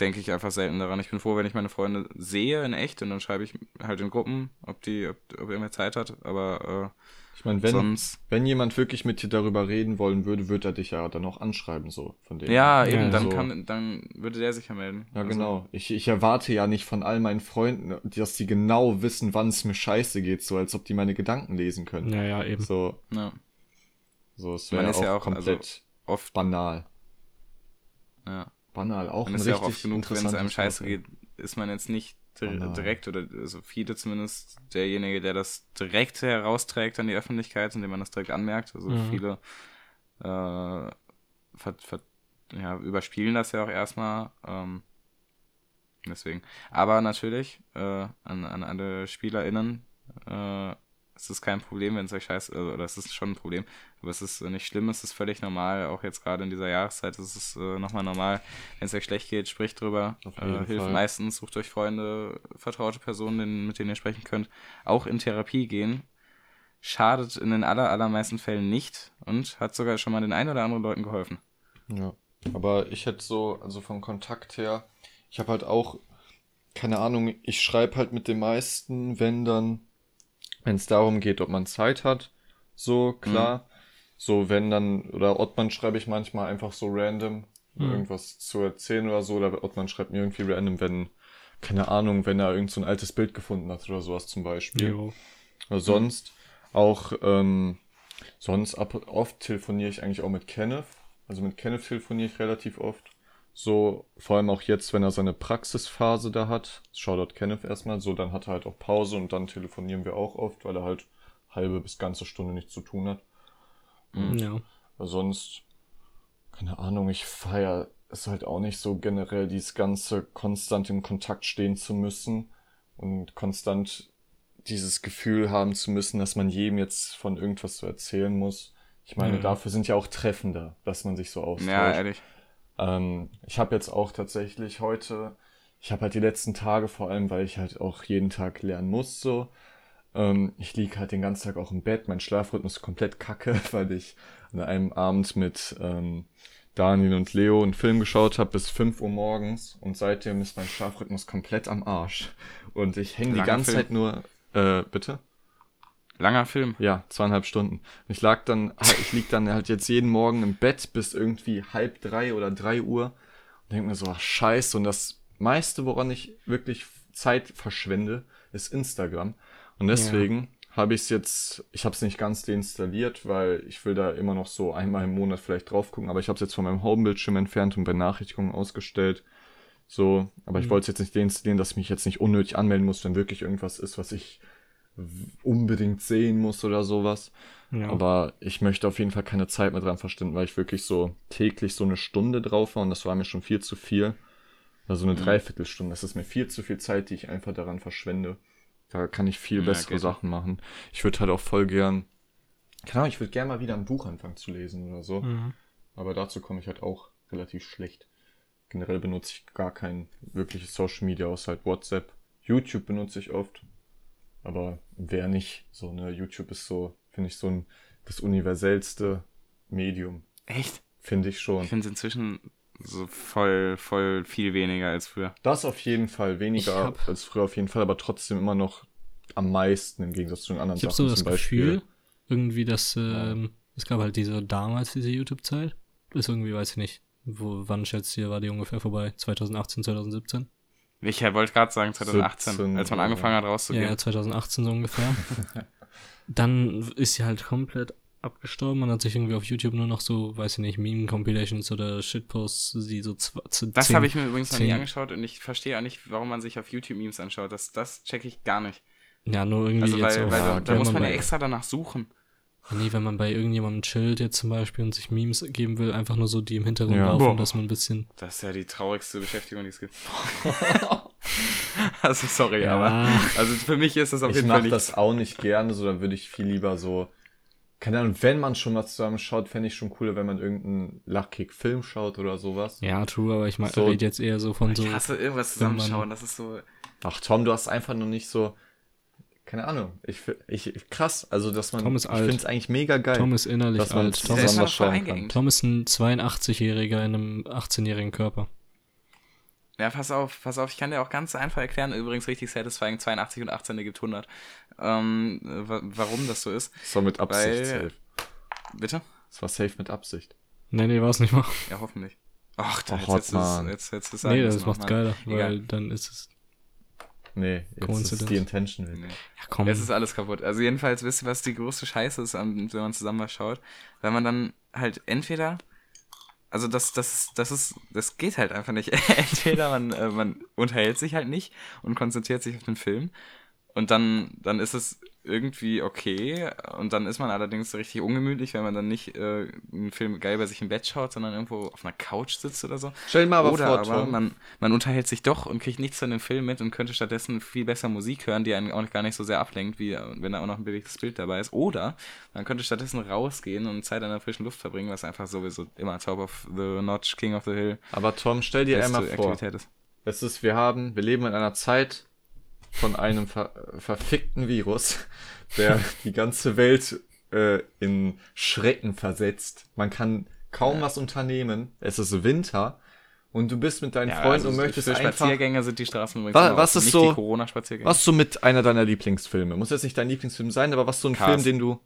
denke ich einfach selten daran. Ich bin froh, wenn ich meine Freunde sehe in echt und dann schreibe ich halt in Gruppen, ob die, ob, ob irgendwer Zeit hat. Aber Ich meine, äh, wenn, sonst. wenn jemand wirklich mit dir darüber reden wollen würde, würde er dich ja dann auch anschreiben, so von dem. Ja, Ja, eben, dann so. kann, dann würde der sich ja melden. Ja, Also, genau. Ich, ich erwarte ja nicht von all meinen Freunden, dass die genau wissen, wann es mir scheiße geht, so als ob die meine Gedanken lesen können. Ja, ja, eben. So, Ja, so es Man ist auch, ja auch, komplett also, oft. banal. Ja. Banal, auch Man ein ist ja richtig auch oft genug, wenn es einem scheiße geht, ist man jetzt nicht Banal. direkt oder also viele zumindest derjenige, der das direkt herausträgt an die Öffentlichkeit, indem man das direkt anmerkt. Also Mhm. viele äh, ver, ver, ja, überspielen das ja auch erstmal. Ähm, deswegen. Aber natürlich, äh, an, an alle SpielerInnen, äh, es ist kein Problem, wenn es euch scheiße, also, oder es ist schon ein Problem, aber es ist äh, nicht schlimm, es ist völlig normal, auch jetzt gerade in dieser Jahreszeit ist es äh, nochmal normal, wenn es euch schlecht geht, spricht drüber, äh, hilft Fall. meistens, sucht euch Freunde, vertraute Personen, mit denen ihr sprechen könnt, auch in Therapie gehen, schadet in den aller, allermeisten Fällen nicht und hat sogar schon mal den ein oder anderen Leuten geholfen. Ja, aber ich hätte so, also vom Kontakt her, ich habe halt auch, keine Ahnung, ich schreibe halt mit den meisten, wenn dann, wenn es darum geht, ob man Zeit hat, so, klar. So, wenn dann, oder Ottmann schreibe ich manchmal einfach so random, Mhm. irgendwas zu erzählen oder so, oder Ottmann schreibt mir irgendwie random, wenn, keine Ahnung, wenn er irgend so ein altes Bild gefunden hat oder sowas zum Beispiel. Jo. Aber sonst auch, ähm, sonst ab, oft telefoniere ich eigentlich auch mit Kenneth. Also mit Kenneth telefoniere ich relativ oft. So, vor allem auch jetzt, wenn er seine Praxisphase da hat. Shoutout Kenneth erstmal. So, dann hat er halt auch Pause und dann telefonieren wir auch oft, weil er halt halbe bis ganze Stunde nichts zu tun hat. Ja. Aber sonst, keine Ahnung, ich feier es halt auch nicht so generell, dieses ganze konstant in Kontakt stehen zu müssen und konstant dieses Gefühl haben zu müssen, dass man jedem jetzt von irgendwas so erzählen muss. Ich meine, Mhm. dafür sind ja auch Treffende, dass man sich so austauscht. Ja, ehrlich. Ähm, ich habe jetzt auch tatsächlich heute, ich habe halt die letzten Tage vor allem, weil ich halt auch jeden Tag lernen muss, so. Ähm, ich lieg halt den ganzen Tag auch im Bett, mein Schlafrhythmus ist komplett kacke, weil ich an einem Abend mit ähm, Daniel und Leo einen Film geschaut habe bis 5 Uhr morgens und seitdem ist mein Schlafrhythmus komplett am Arsch. Und ich hänge die ganze Film. Zeit nur, äh, bitte? Langer Film. Ja, zweieinhalb Stunden. Und ich lag dann, ich lieg dann halt jetzt jeden Morgen im Bett bis irgendwie halb drei oder drei Uhr und denk mir so, ach scheiße. Und das meiste, woran ich wirklich Zeit verschwende, ist Instagram. Und deswegen habe ich es jetzt, ich habe es nicht ganz deinstalliert, weil ich will da immer noch so einmal im Monat vielleicht drauf gucken, aber ich habe es jetzt von meinem Homebildschirm entfernt und Benachrichtigungen ausgestellt. So, aber ich wollte es jetzt nicht deinstallieren, dass ich mich jetzt nicht unnötig anmelden muss, wenn wirklich irgendwas ist, was ich unbedingt sehen muss oder sowas. Ja. Aber ich möchte auf jeden Fall keine Zeit mehr dran verschwenden, weil ich wirklich so täglich so eine Stunde drauf war und das war mir schon viel zu viel. Also eine Dreiviertelstunde. Das ist mir viel zu viel Zeit, die ich einfach daran verschwende. Da kann ich viel Ja, bessere geht. Sachen machen. Ich würde halt auch voll gern, keine Ahnung, ich würde gern mal wieder ein Buch anfangen zu lesen oder so. Mhm. Aber dazu komme ich halt auch relativ schlecht. Generell benutze ich gar kein wirkliches Social Media außer halt WhatsApp. YouTube benutze ich oft. Aber wer nicht? So, ne, YouTube ist so, finde ich, so ein, das universellste Medium. Echt? Finde ich schon. Ich finde es inzwischen so voll, voll viel weniger als früher. Das auf jeden Fall Ich weniger hab- als früher auf jeden Fall, aber trotzdem immer noch am meisten im Gegensatz zu den anderen Ich habe so Sachen. das. Gefühl, irgendwie, dass ähm, es gab halt diese damals diese YouTube-Zeit. Ist irgendwie, weiß ich nicht, wo, wann schätzt ihr, war die ungefähr vorbei? 2018, 2017? Ich wollte gerade sagen 2018, 17, als man ja. angefangen hat rauszugehen. ja, 2018 so ungefähr. Dann ist sie halt komplett abgestorben. Man hat sich irgendwie auf YouTube nur noch so, weiß ich nicht, Meme-Compilations oder Shitposts, die so zu Das habe ich mir übrigens noch nie angeschaut und ich verstehe auch nicht, warum man sich auf YouTube Memes anschaut. Das, das checke ich gar nicht. Ja, nur irgendwie Also jetzt weil, auch. weil ja, da, muss man ja extra danach suchen. Ja, Nee, wenn man bei irgendjemandem chillt jetzt zum Beispiel und sich Memes geben will, einfach nur so die im Hintergrund Ja. laufen, Boah. dass man ein bisschen. Das ist ja die traurigste Beschäftigung, die es gibt. also sorry, Ja. aber also für mich ist das auf Ich jeden Fall mache nicht. das auch nicht gerne, so dann würde ich viel lieber so, keine Ahnung, wenn man schon was zusammen schaut, fände ich schon cooler, wenn man irgendeinen Lachkick-Film schaut oder sowas. Ja, true, aber ich mein, So- rede jetzt eher so von so. ich hasse irgendwas zusammenschauen, das ist so. Ach Tom, du hast einfach noch nicht so, keine Ahnung, ich, ich krass, also dass man, Tom ist ich alt. finde es eigentlich mega geil. Tom ist innerlich dass man alt. Tom ist ist, kann. Tom ist ein 82-Jähriger in einem 18-jährigen Körper. Ja, pass auf, pass auf, ich kann dir auch ganz einfach erklären, übrigens richtig satisfying, 82 und 18 ergibt 100. Ähm, wa- warum das so ist. Das war mit Absicht Weil- safe. Bitte? Das war safe mit Absicht. Nee, nee, war es nicht mal. Ja, hoffentlich. Ach, da Ach, jetzt, jetzt, jetzt, jetzt, jetzt, Nee, jetzt das macht's geiler, weil dann ist es. Nee, jetzt ist die Intention weg. Nee. Ja, komm. Jetzt ist alles kaputt. Also jedenfalls, wisst ihr, was die größte Scheiße ist, wenn man zusammen was schaut? Weil man dann halt entweder, also das, das, das ist, das geht halt einfach nicht. entweder man, äh, man unterhält sich halt nicht und konzentriert sich auf den Film und dann, dann ist es irgendwie okay und dann ist man allerdings richtig ungemütlich, wenn man dann nicht äh, einen Film geil bei sich im Bett schaut, sondern irgendwo auf einer Couch sitzt oder so. Stell dir mal aber Oder vor, aber man, man unterhält sich doch und kriegt nichts von dem Film mit und könnte stattdessen viel besser Musik hören, die einen auch gar nicht so sehr ablenkt, wie äh, wenn da auch noch ein bewegtes Bild dabei ist. Oder man könnte stattdessen rausgehen und Zeit an der frischen Luft verbringen, was einfach sowieso immer Top of the Notch, King of the Hill, aber Tom, stell dir einmal vor, ist. es ist, wir haben, wir leben in einer Zeit von einem ver verfickten Virus, der die ganze Welt äh, in Schrecken versetzt. Man kann kaum was unternehmen. Es ist Winter und du bist mit deinen Freunden und möchtest also für einfach. Spaziergänge sind die Straßen übrigens was offen, ist nicht so-. Was so mit einer deiner Lieblingsfilme? Muss jetzt nicht dein Lieblingsfilm sein, aber was so ein Cars. Film, den du.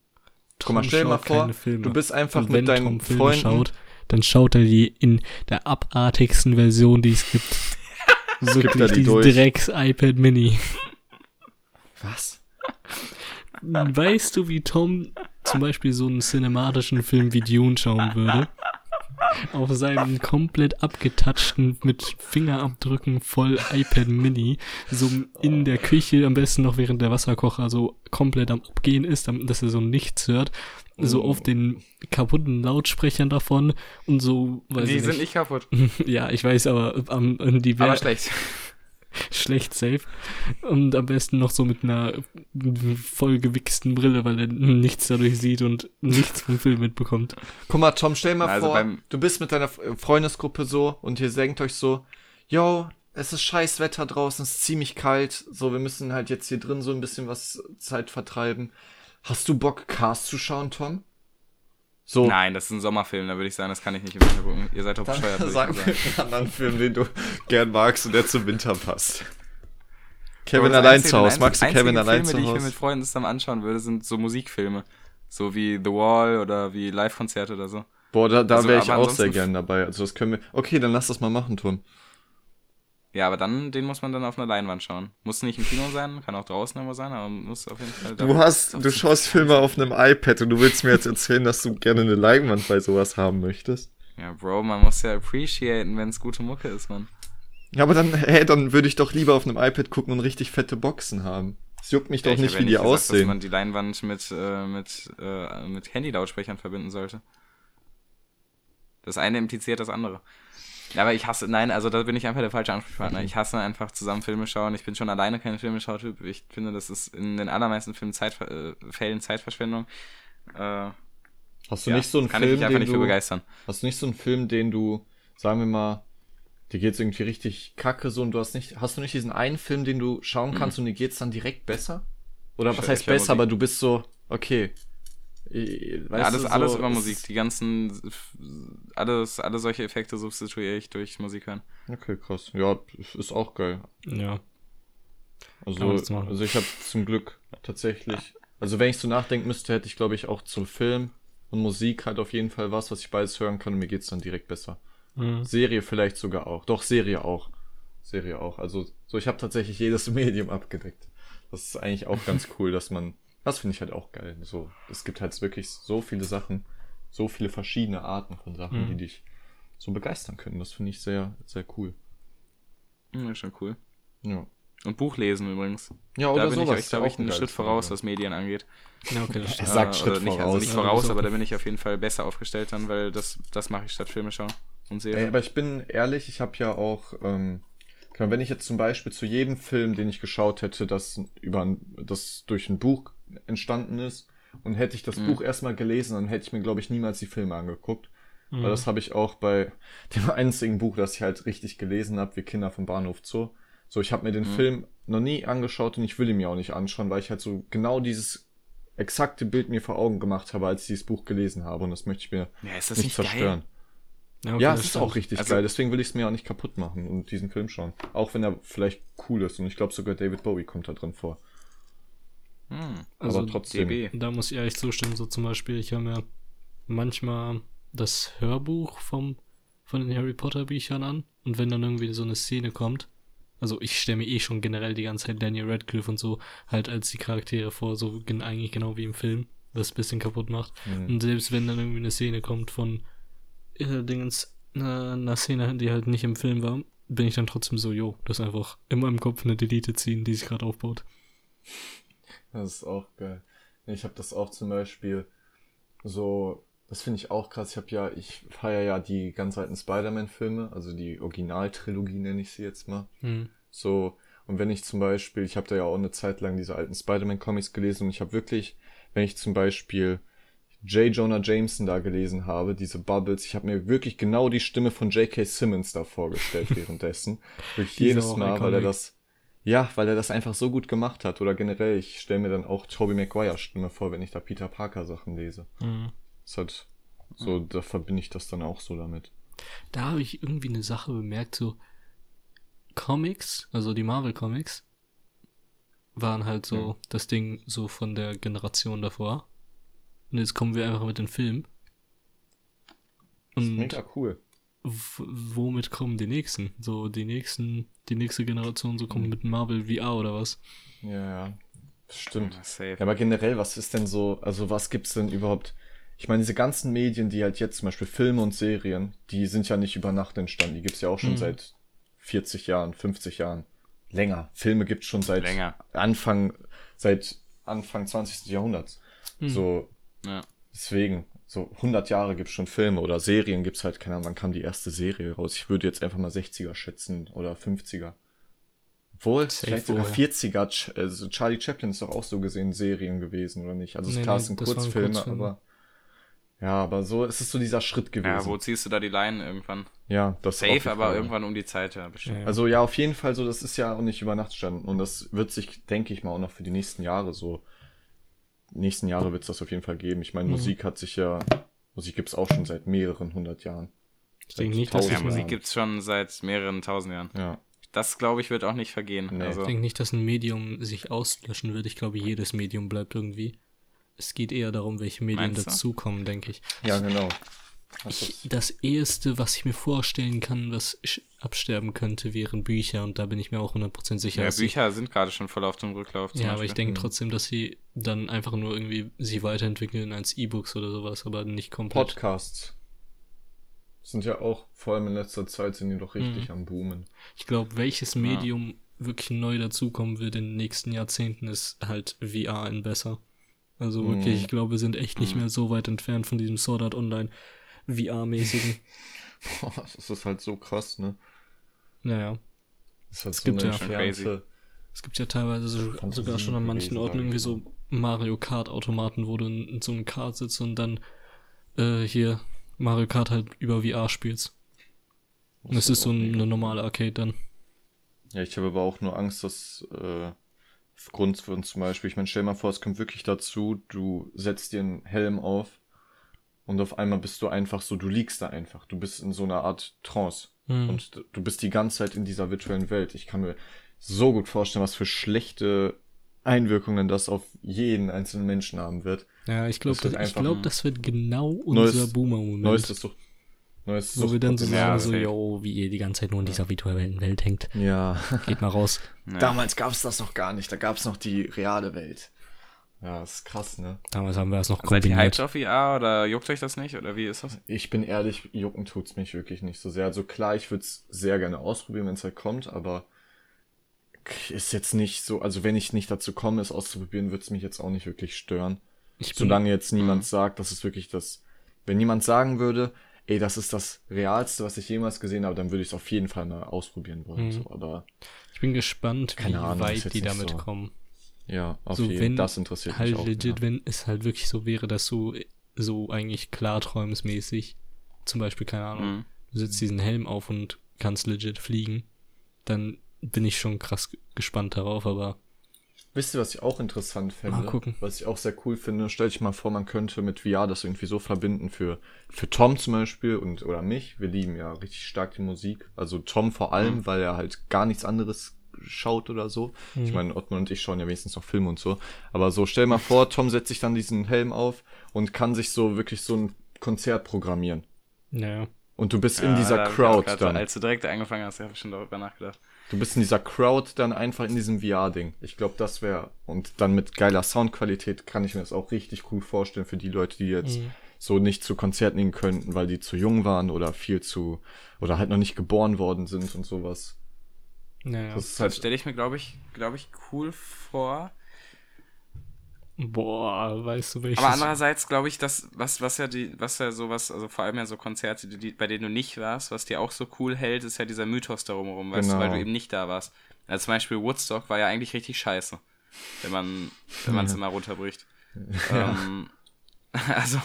Guck mal, stell dir mal vor, du bist einfach mit deinen Freunden. schaut, dann schaut er die in der abartigsten Version, die es gibt. Wirklich die dieses durch. Drecks-iPad Mini. Was? Weißt du, wie Tom zum Beispiel so einen cinematischen Film wie Dune schauen würde? Auf seinem komplett abgetatschten, mit Fingerabdrücken voll iPad Mini, so in der Küche, am besten noch während der Wasserkocher so komplett am Abgehen ist, dass er so nichts hört. So auf den kaputten Lautsprechern davon und so, weiß Die ich sind nicht. nicht kaputt. ja, ich weiß, aber am, die Aber wär- schlecht. schlecht safe. Und am besten noch so mit einer voll gewichsten Brille, weil er nichts dadurch sieht und nichts vom Film mitbekommt. Guck mal, Tom, stell mal Also vor, beim- du bist mit deiner F- Freundesgruppe so und ihr denkt euch so, yo, es ist scheiß Wetter draußen, es ist ziemlich kalt, so, wir müssen halt jetzt hier drin so ein bisschen was Zeit vertreiben. Hast du Bock, Cars zu schauen, Tom? So, Nein, das ist ein Sommerfilm, da würde ich sagen, das kann ich nicht im Winter gucken. Ihr seid doch dann bescheuert. ich sag mir einen anderen Film, den du gern magst und der zum Winter passt. Kevin das allein zu Hause. Magst du Kevin allein Filme, zu die ich mir mit Hause? Freunden zusammen anschauen würde, sind so Musikfilme. So wie The Wall oder wie Live-Konzerte oder so. Boah, da, da Also, wäre ich auch sehr gern dabei. Also das können wir. Okay, dann lass das mal machen, Tom. Ja, aber dann, den muss man dann auf einer Leinwand schauen. Muss nicht im Kino sein, kann auch draußen irgendwo sein, aber muss auf jeden Fall. Du hast, du schaust Filme auf einem iPad und du willst mir jetzt erzählen, dass du gerne eine Leinwand bei sowas haben möchtest. Ja, Bro, man muss ja appreciaten, wenn es gute Mucke ist, man. Ja, aber dann, hä, dann würde ich doch lieber auf einem iPad gucken und richtig fette Boxen haben. Es juckt mich doch Ich hab nicht, ja wie die gesagt, Dass aussehen. man die Leinwand mit, äh, mit, äh, mit Handy-Lautsprechern verbinden sollte. Das eine impliziert das andere. Ja, Aber ich hasse, nein, also da bin ich einfach der falsche Ansprechpartner. Ich hasse einfach zusammen Filme schauen. Ich bin schon alleine kein Filmeschautyp. Ich finde, das ist in den allermeisten Filmen Zeit, äh, Fällen Zeitverschwendung. Äh, Hast du ja, nicht so einen kann ich Film, mich einfach den nicht für du, begeistern. hast du nicht so einen Film, den du, sagen wir mal, dir geht's irgendwie richtig kacke so und du hast nicht, hast du nicht diesen einen Film, den du schauen kannst und dir geht's dann direkt besser? Oder was Ich- heißt ich besser, aber du bist so, okay. Ich- Weißt Ja, alles, du, so, alles über es Musik. Die ganzen, alles, alle solche Effekte substituiere ich durch Musik hören. Okay, krass. Ja, ist auch geil. Ja. Also, also ich habe zum Glück tatsächlich, also wenn ich so nachdenken müsste, hätte ich glaube ich auch zum Film und Musik halt auf jeden Fall was, was ich beides hören kann und mir geht's dann direkt besser. Mhm. Serie vielleicht sogar auch. Doch, Serie auch. Serie auch. Also, so ich habe tatsächlich jedes Medium abgedeckt. Das ist eigentlich auch ganz cool, dass man, das finde ich halt auch geil. So, es gibt halt wirklich so viele Sachen, so viele verschiedene Arten von Sachen, Mhm. die dich so begeistern können. Das finde ich sehr, sehr cool. Hm, ist schon cool. Ja. Und Buch lesen übrigens. Ja, da oder bin ich sowas. ich, Auch ein einen geiles Schritt voraus, was Medien angeht. Ja, okay, das Er stimmt. sagt Schritt oder nicht, voraus. Also nicht Ja, voraus, aber da bin ich auf jeden Fall besser aufgestellt dann, weil das, das mache ich statt Filme schauen und Ey, Serien. aber ich bin ehrlich, ich habe ja auch, ähm, wenn ich jetzt zum Beispiel zu jedem Film, den ich geschaut hätte, das über ein, das durch ein Buch entstanden ist, und hätte ich das Mhm. Buch erstmal gelesen, dann hätte ich mir, glaube ich, niemals die Filme angeguckt. Mhm. Weil das habe ich auch bei dem einzigen Buch, das ich halt richtig gelesen habe, wie Kinder vom Bahnhof Zoo. So, ich habe mir den Mhm. Film noch nie angeschaut und ich will ihn mir auch nicht anschauen, weil ich halt so genau dieses exakte Bild mir vor Augen gemacht habe, als ich dieses Buch gelesen habe. Und das möchte ich mir Ja, ist das nicht nicht zerstören. geil? okay, ja, das es ist auch richtig Also- geil. Deswegen will ich es mir auch nicht kaputt machen und diesen Film schauen. Auch wenn er vielleicht cool ist. Und ich glaube sogar David Bowie kommt da drin vor. Hm, Also, Aber trotzdem. DB. Da muss ich ehrlich zustimmen, so zum Beispiel, ich höre mir manchmal das Hörbuch vom, von den Harry Potter Büchern an und wenn dann irgendwie so eine Szene kommt, also ich stelle mir eh schon generell die ganze Zeit Daniel Radcliffe und so halt als die Charaktere vor, so gen eigentlich genau wie im Film, was ein bisschen kaputt macht. Mhm. Und selbst wenn dann irgendwie eine Szene kommt von äh, Dingens, einer, einer Szene, die halt nicht im Film war, bin ich dann trotzdem so, jo, das ist einfach in meinem Kopf eine Delete ziehen, die sich gerade aufbaut. Das ist auch geil. Ich habe das auch zum Beispiel so, das finde ich auch krass. Ich habe ja, ich feiere ja die ganz alten Spider-Man-Filme, also die Originaltrilogie nenne ich sie jetzt mal. Hm. So, und wenn ich zum Beispiel, ich habe da ja auch eine Zeit lang diese alten Spider-Man-Comics gelesen und ich habe wirklich, wenn ich zum Beispiel J. Jonah Jameson da gelesen habe, diese Bubbles, ich habe mir wirklich genau die Stimme von J.K. Simmons da vorgestellt währenddessen. Wirklich jedes Mal, weil er das, ja, weil er das einfach so gut gemacht hat. Oder generell, ich stelle mir dann auch Tobey Maguire Stimme vor, wenn ich da Peter Parker Sachen lese. Hm. Das hat, so, da verbinde ich das dann auch so damit. Da habe ich irgendwie eine Sache bemerkt, so Comics, also die Marvel Comics, waren halt so Ja. das Ding so von der Generation davor. Und jetzt kommen wir einfach mit den Filmen. Das ist Und mega cool. W- womit kommen die nächsten? So die nächsten, die nächste Generation so Mhm. kommt mit Marvel VR oder was? Ja, ja. Stimmt. Ja, safe. Ja, aber generell, was ist denn so, also was gibt's denn überhaupt? Ich meine, diese ganzen Medien, die halt jetzt zum Beispiel Filme und Serien, die sind ja nicht über Nacht entstanden. Die gibt's ja auch schon Mhm. seit 40 Jahren, 50 Jahren. Länger. Filme gibt's schon seit Länger. Anfang, seit Anfang 20. Jahrhunderts. Mhm. So, Ja. Deswegen, so 100 Jahre gibt's schon Filme oder Serien gibt's halt, keine Ahnung, wann kam die erste Serie raus? Ich würde jetzt einfach mal 60er schätzen oder 50er. Obwohl, Safe vielleicht sogar vorher. 40er. Ch- Also Charlie Chaplin ist doch auch so gesehen Serien gewesen, oder nicht? Also Nee, klar, nee, es sind Kurzfilme, Kurzfilme. aber ja, aber so, es ist so dieser Schritt gewesen. Ja, wo ziehst du da die Line irgendwann? ja, das Safe, aber irgendwann um die Zeit, ja, bestimmt. Ja, ja. Also ja, auf jeden Fall so, das ist ja auch nicht über Nacht standen. Und das wird sich, denke ich mal, auch noch für die nächsten Jahre so. Nächsten Jahre wird es das auf jeden Fall geben. Ich meine, Mhm. Musik hat sich ja, Musik gibt's auch schon seit mehreren hundert Jahren. Ich denke nicht, dass Ja. Musik gibt's schon seit mehreren tausend Jahren. Ja. Das, glaube ich, wird auch nicht vergehen. Nee. Also, ich denke nicht, dass ein Medium sich auslöschen wird. Ich glaube, jedes Medium bleibt irgendwie. Es geht eher darum, welche Medien dazukommen, denke ich. Ja, genau. Das ich. Das Erste, was ich mir vorstellen kann, was absterben könnte, wären Bücher. Und da bin ich mir auch 100% sicher. ja, dass sie- Bücher sind gerade schon voll auf dem Rücklauf. Ja, aber ich Beispiel. denke trotzdem, dass sie dann einfach nur irgendwie sie weiterentwickeln als E-Books oder sowas, aber nicht komplett. Podcasts sind ja auch, vor allem in letzter Zeit, sind die doch richtig Mhm. am Boomen. Ich glaube, welches Medium wirklich neu dazukommen wird in den nächsten Jahrzehnten, ist halt VR in besser. Also Mhm. wirklich, ich glaube, wir sind echt nicht Mhm. mehr so weit entfernt von diesem Sword Art Online VR-mäßigen. Boah, das ist halt so krass, ne? naja. Das ist halt Es so gibt eine ja- entfernte- Es gibt ja teilweise so, sogar schon an manchen Orten irgendwie so Mario Kart-Automaten, wo du in, in so einem Kart sitzt und dann äh, hier Mario Kart halt über VR spielst. Und es ist so ein- eine normale Arcade dann. Ja, ich habe aber auch nur Angst, dass äh, aufgrund von zum Beispiel, ich meine, stell mal vor, es kommt wirklich dazu, du setzt dir einen Helm auf und auf einmal bist du einfach so, du liegst da einfach. Du bist in so einer Art Trance. Mhm. Und du bist die ganze Zeit in dieser virtuellen Welt. Ich kann mir so gut vorstellen, was für schlechte Einwirkungen das auf jeden einzelnen Menschen haben wird. Ja, ich glaube, Das wird das, ich glaub, das wird genau neues- unser Boomer-Moment. Neues ist doch. Neues Wo wir dann so sagen, so, yo, wie ihr die ganze Zeit nur in dieser virtuellen Welt hängt. Ja. Geht mal raus. Ja. Damals gab's das noch gar nicht. Da gab's noch die reale Welt. Ja, das ist krass, ne? Damals haben wir es noch Seid ihr hyped kombiniert. auf VR oder juckt euch das nicht? Oder wie ist das? Ich bin ehrlich, jucken tut's mich wirklich nicht so sehr. Also klar, ich würde es sehr gerne ausprobieren, wenn es halt kommt, aber ist jetzt nicht so, also wenn ich nicht dazu komme, es auszuprobieren, wird's mich jetzt auch nicht wirklich stören. Ich Solange jetzt niemand Mhm. sagt, das ist wirklich das, wenn jemand sagen würde, ey, das ist das Realste, was ich jemals gesehen habe, dann würde ich es auf jeden Fall mal ausprobieren wollen. Mhm. So, aber ich bin gespannt, Keine wie Ahnung, weit die damit so. kommen. Ja, auf So, jeden wenn Fall. Das interessiert Halt mich auch. legit, ja. wenn es halt wirklich so wäre, dass du so eigentlich klarträumsmäßig, zum Beispiel, keine Ahnung, Mhm. du setzt diesen Helm auf und kannst legit fliegen, dann bin ich schon krass gespannt darauf, aber Wisst ihr, was ich auch interessant fände? Mal gucken. Was ich auch sehr cool finde, stell dich mal vor, man könnte mit VR das irgendwie so verbinden für, für Tom zum Beispiel und oder mich. Wir lieben ja richtig stark die Musik. Also Tom vor allem, Mhm. weil er halt gar nichts anderes schaut oder so. Ich Mhm. meine, Ottmar und ich schauen ja wenigstens noch Filme und so. Aber so, stell mal vor, Tom setzt sich dann diesen Helm auf und kann sich so wirklich so ein Konzert programmieren. naja. Und du bist in Ja, dieser da ich Crowd grad, dann. Als du direkt angefangen hast, habe ich schon darüber nachgedacht. Du bist in dieser Crowd dann einfach in diesem VR-Ding. Ich glaube, das wäre. Und dann mit geiler Soundqualität kann ich mir das auch richtig cool vorstellen für die Leute, die jetzt Mhm. so nicht zu Konzerten gehen könnten, weil die zu jung waren oder viel zu. oder halt noch nicht geboren worden sind und sowas. Naja. Das ist Das halt. stelle ich mir, glaube ich, glaube ich, cool vor. Boah, weißt du, welches... Aber andererseits glaube ich, dass, was, was ja die, was ja sowas, also vor allem ja so Konzerte, die, die, bei denen du nicht warst, was dir auch so cool hält, ist ja dieser Mythos darum herum, weißt du, Genau. weil du eben nicht da warst. Also zum Beispiel Woodstock war ja eigentlich richtig scheiße, wenn man, wenn man es immer runterbricht. Ähm, also,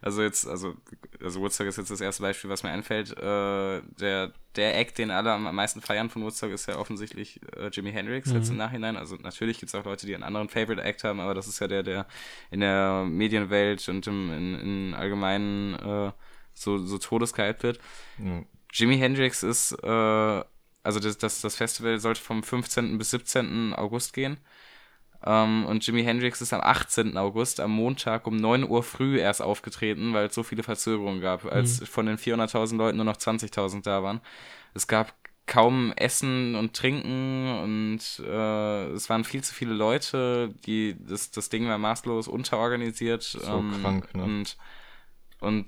also jetzt, also, also Woodstock ist jetzt das erste Beispiel, was mir einfällt. Äh, der, der Act, den alle am meisten feiern von Woodstock, ist ja offensichtlich äh, Jimi Hendrix jetzt im Nachhinein. Also natürlich gibt es auch Leute, die einen anderen Favorite Act haben, aber das ist ja der, der in der Medienwelt und im in, in allgemeinen äh, so, so todesgehypt wird. Ja. Jimi Hendrix ist, äh, also das, das, das Festival sollte vom 15. bis 17. August gehen. Ähm, und Jimi Hendrix ist am 18. August, am Montag um 9 Uhr früh erst aufgetreten, weil es so viele Verzögerungen gab, als von den 400.000 Leuten nur noch 20.000 da waren. Es gab kaum Essen und Trinken und äh, es waren viel zu viele Leute, die das, das Ding war maßlos unterorganisiert. So ähm, krank, ne? Und, und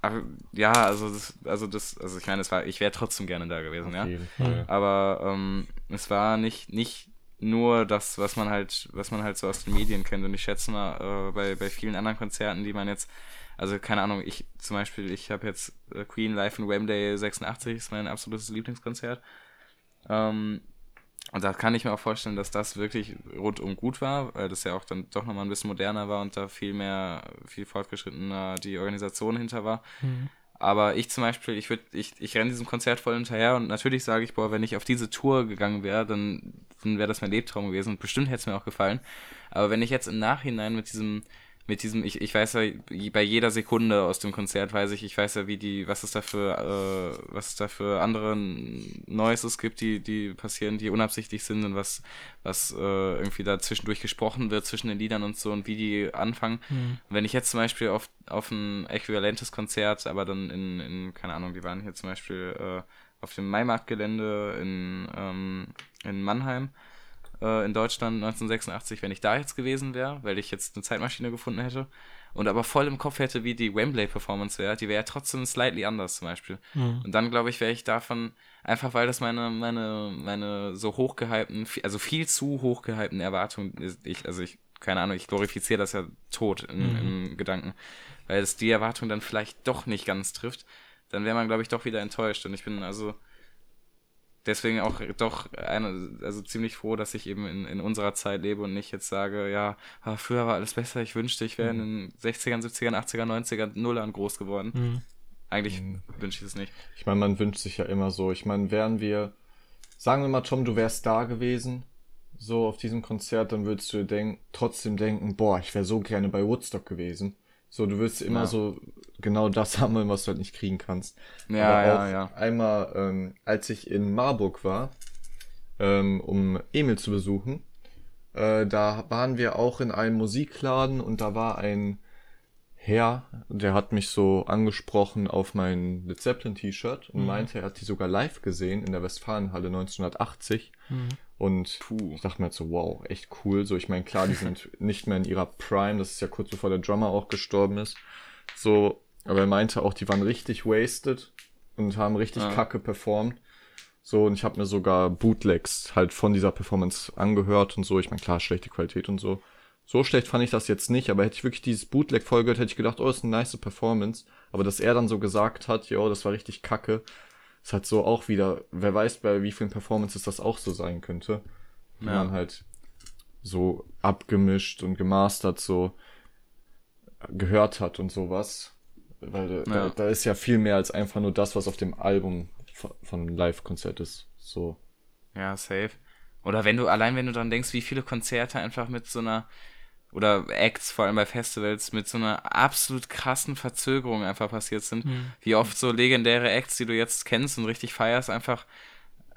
ach, ja, also das, also das, also ich meine, es war, ich wäre trotzdem gerne da gewesen, ja. Auf Fall. Aber ähm, es war nicht, nicht nur das, was man halt, was man halt so aus den Medien kennt. Und ich schätze mal, äh, bei, bei vielen anderen Konzerten, die man jetzt, also keine Ahnung, ich zum Beispiel, ich habe jetzt äh, Queen Live in Wembley 86, ist mein absolutes Lieblingskonzert. Ähm, und da kann ich mir auch vorstellen, dass das wirklich rundum gut war, weil das ja auch dann doch nochmal ein bisschen moderner war und da viel mehr, viel fortgeschrittener die Organisation hinter war. Mhm. Aber ich zum Beispiel, ich würde, ich, ich renne diesem Konzert voll hinterher und natürlich sage ich, boah, wenn ich auf diese Tour gegangen wäre, dann, dann wäre das mein Lebtraum gewesen und bestimmt hätte es mir auch gefallen. Aber wenn ich jetzt im Nachhinein mit diesem, mit diesem, ich, ich weiß ja, bei jeder Sekunde aus dem Konzert weiß ich, ich weiß ja, wie die, was es da für, äh, was es da für andere Noises gibt, die, die passieren, die unabsichtlich sind und was, was äh, irgendwie da zwischendurch gesprochen wird zwischen den Liedern und so und wie die anfangen. Mhm. Wenn ich jetzt zum Beispiel auf, auf ein äquivalentes Konzert, aber dann in, in, keine Ahnung, die waren hier zum Beispiel äh, auf dem Maimarktgelände in, ähm, in Mannheim, äh, in Deutschland 1986, wenn ich da jetzt gewesen wäre, weil ich jetzt eine Zeitmaschine gefunden hätte und aber voll im Kopf hätte, wie die Wembley-Performance wäre, die wäre ja trotzdem slightly anders zum Beispiel. Mhm. Und dann, glaube ich, wäre ich davon, einfach weil das meine, meine, meine so hochgehypten, also viel zu hochgehypten Erwartungen, ich, also ich, keine Ahnung, ich glorifiziere das ja tot in, mhm. im Gedanken, weil es die Erwartung dann vielleicht doch nicht ganz trifft, dann wäre man, glaube ich, doch wieder enttäuscht. Und ich bin also deswegen auch doch eine, also ziemlich froh, dass ich eben in, in unserer Zeit lebe und nicht jetzt sage, ja, ah, früher war alles besser, ich wünschte, ich wäre mhm. in den 60ern, 70ern, 80ern, 90ern, Nullern groß geworden. Mhm. Eigentlich mhm. wünsche ich es nicht. Ich meine, man wünscht sich ja immer so. Ich meine, wären wir, sagen wir mal, Tom, du wärst da gewesen, so auf diesem Konzert, dann würdest du denk, trotzdem denken, boah, ich wäre so gerne bei Woodstock gewesen. So, du willst immer ja. so genau das haben, was du halt nicht kriegen kannst. Ja, Aber ja, ja. Einmal, ähm, als ich in Marburg war, ähm, um Emil zu besuchen, äh, da waren wir auch in einem Musikladen und da war ein Herr, der hat mich so angesprochen auf mein Led Zeppelin T-Shirt und mhm. meinte, er hat die sogar live gesehen in der Westfalenhalle 1980. Mhm. Und Puh. ich dachte mir jetzt so, wow, echt cool. So, ich meine, klar, die sind nicht mehr in ihrer Prime, das ist ja kurz bevor der Drummer auch gestorben ist. So, aber er meinte auch, die waren richtig wasted und haben richtig ah. kacke performt. So, und ich habe mir sogar Bootlegs halt von dieser Performance angehört und so. Ich meine, klar, schlechte Qualität und so. So schlecht fand ich das jetzt nicht, aber hätte ich wirklich dieses Bootleg voll gehört, hätte ich gedacht, oh, das ist eine nice Performance. Aber dass er dann so gesagt hat, jo, das war richtig kacke, ist halt so auch wieder, wer weiß, bei wie vielen Performances das auch so sein könnte. Wenn ja. man halt so abgemischt und gemastert so gehört hat und sowas. Weil ja. da, da, ist ja viel mehr als einfach nur das, was auf dem Album von Live-Konzert ist. So. Ja, safe. Oder wenn du, allein wenn du dann denkst, wie viele Konzerte einfach mit so einer oder Acts, vor allem bei Festivals, mit so einer absolut krassen Verzögerung einfach passiert sind. Mhm. Wie oft so legendäre Acts, die du jetzt kennst und richtig feierst, einfach,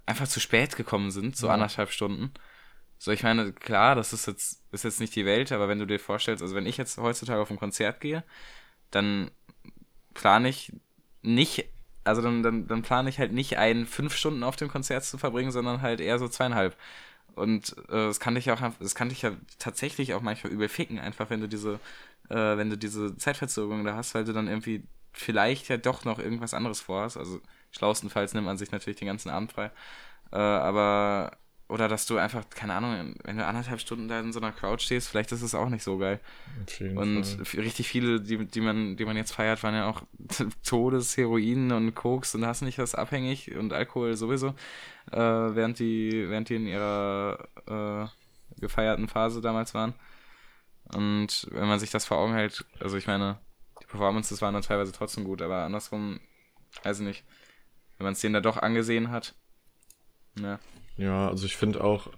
einfach zu spät gekommen sind, so ja. anderthalb Stunden. So, ich meine, klar, das ist jetzt, ist jetzt nicht die Welt, aber wenn du dir vorstellst, also wenn ich jetzt heutzutage auf ein Konzert gehe, dann plane ich nicht, also dann, dann, dann plane ich halt nicht ein, fünf Stunden auf dem Konzert zu verbringen, sondern halt eher so zweieinhalb. Und äh, das kann dich ja auch, das kann dich ja tatsächlich auch manchmal übel ficken, einfach wenn du diese, äh, wenn du diese Zeitverzögerung da hast, weil du dann irgendwie vielleicht ja doch noch irgendwas anderes vorhast. Also schlauestenfalls nimmt man sich natürlich den ganzen Abend frei. Äh, aber oder dass du einfach, keine Ahnung, wenn du anderthalb Stunden da in so einer Crowd stehst, vielleicht ist es auch nicht so geil. Und Fall. richtig viele, die, die, man, die man jetzt feiert, waren ja auch Todes, Heroin und Koks und hast nicht was abhängig und Alkohol sowieso, äh, während, die, während die in ihrer äh, gefeierten Phase damals waren. Und wenn man sich das vor Augen hält, also ich meine, die Performances waren dann teilweise trotzdem gut, aber andersrum, weiß ich nicht, wenn man es denen da doch angesehen hat, ja. Ja, also ich finde auch,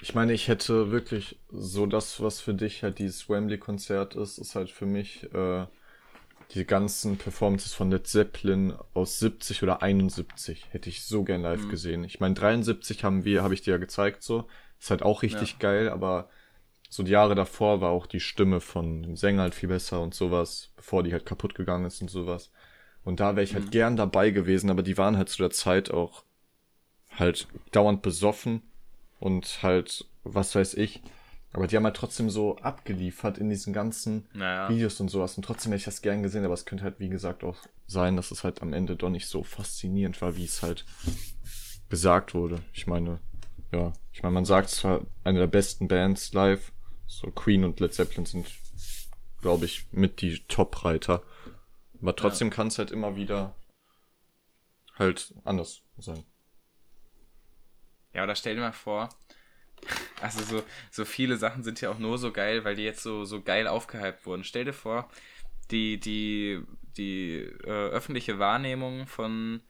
ich meine, ich hätte wirklich so das, was für dich halt dieses Wembley-Konzert ist, ist halt für mich äh, die ganzen Performances von Led Zeppelin aus 70 oder 71 hätte ich so gern live mhm. gesehen. Ich meine, 73 haben wir, habe ich dir ja gezeigt so, ist halt auch richtig ja. geil, aber so die Jahre davor war auch die Stimme von dem Sänger halt viel besser und sowas, bevor die halt kaputt gegangen ist und sowas. Und da wäre ich halt mhm. gern dabei gewesen, aber die waren halt zu der Zeit auch halt dauernd besoffen und halt, was weiß ich. Aber die haben halt trotzdem so abgeliefert in diesen ganzen naja. Videos und sowas. Und trotzdem hätte ich das gern gesehen, aber es könnte halt, wie gesagt, auch sein, dass es halt am Ende doch nicht so faszinierend war, wie es halt gesagt wurde. Ich meine, ja, ich meine, man sagt zwar eine der besten Bands live, so Queen und Led Zeppelin sind, glaube ich, mit die Top-Reiter. Aber trotzdem ja. kann es halt immer wieder halt anders sein. Ja, oder stell dir mal vor, also so, so viele Sachen sind ja auch nur so geil, weil die jetzt so, so geil aufgehypt wurden. Stell dir vor, die, die, die äh, öffentliche Wahrnehmung von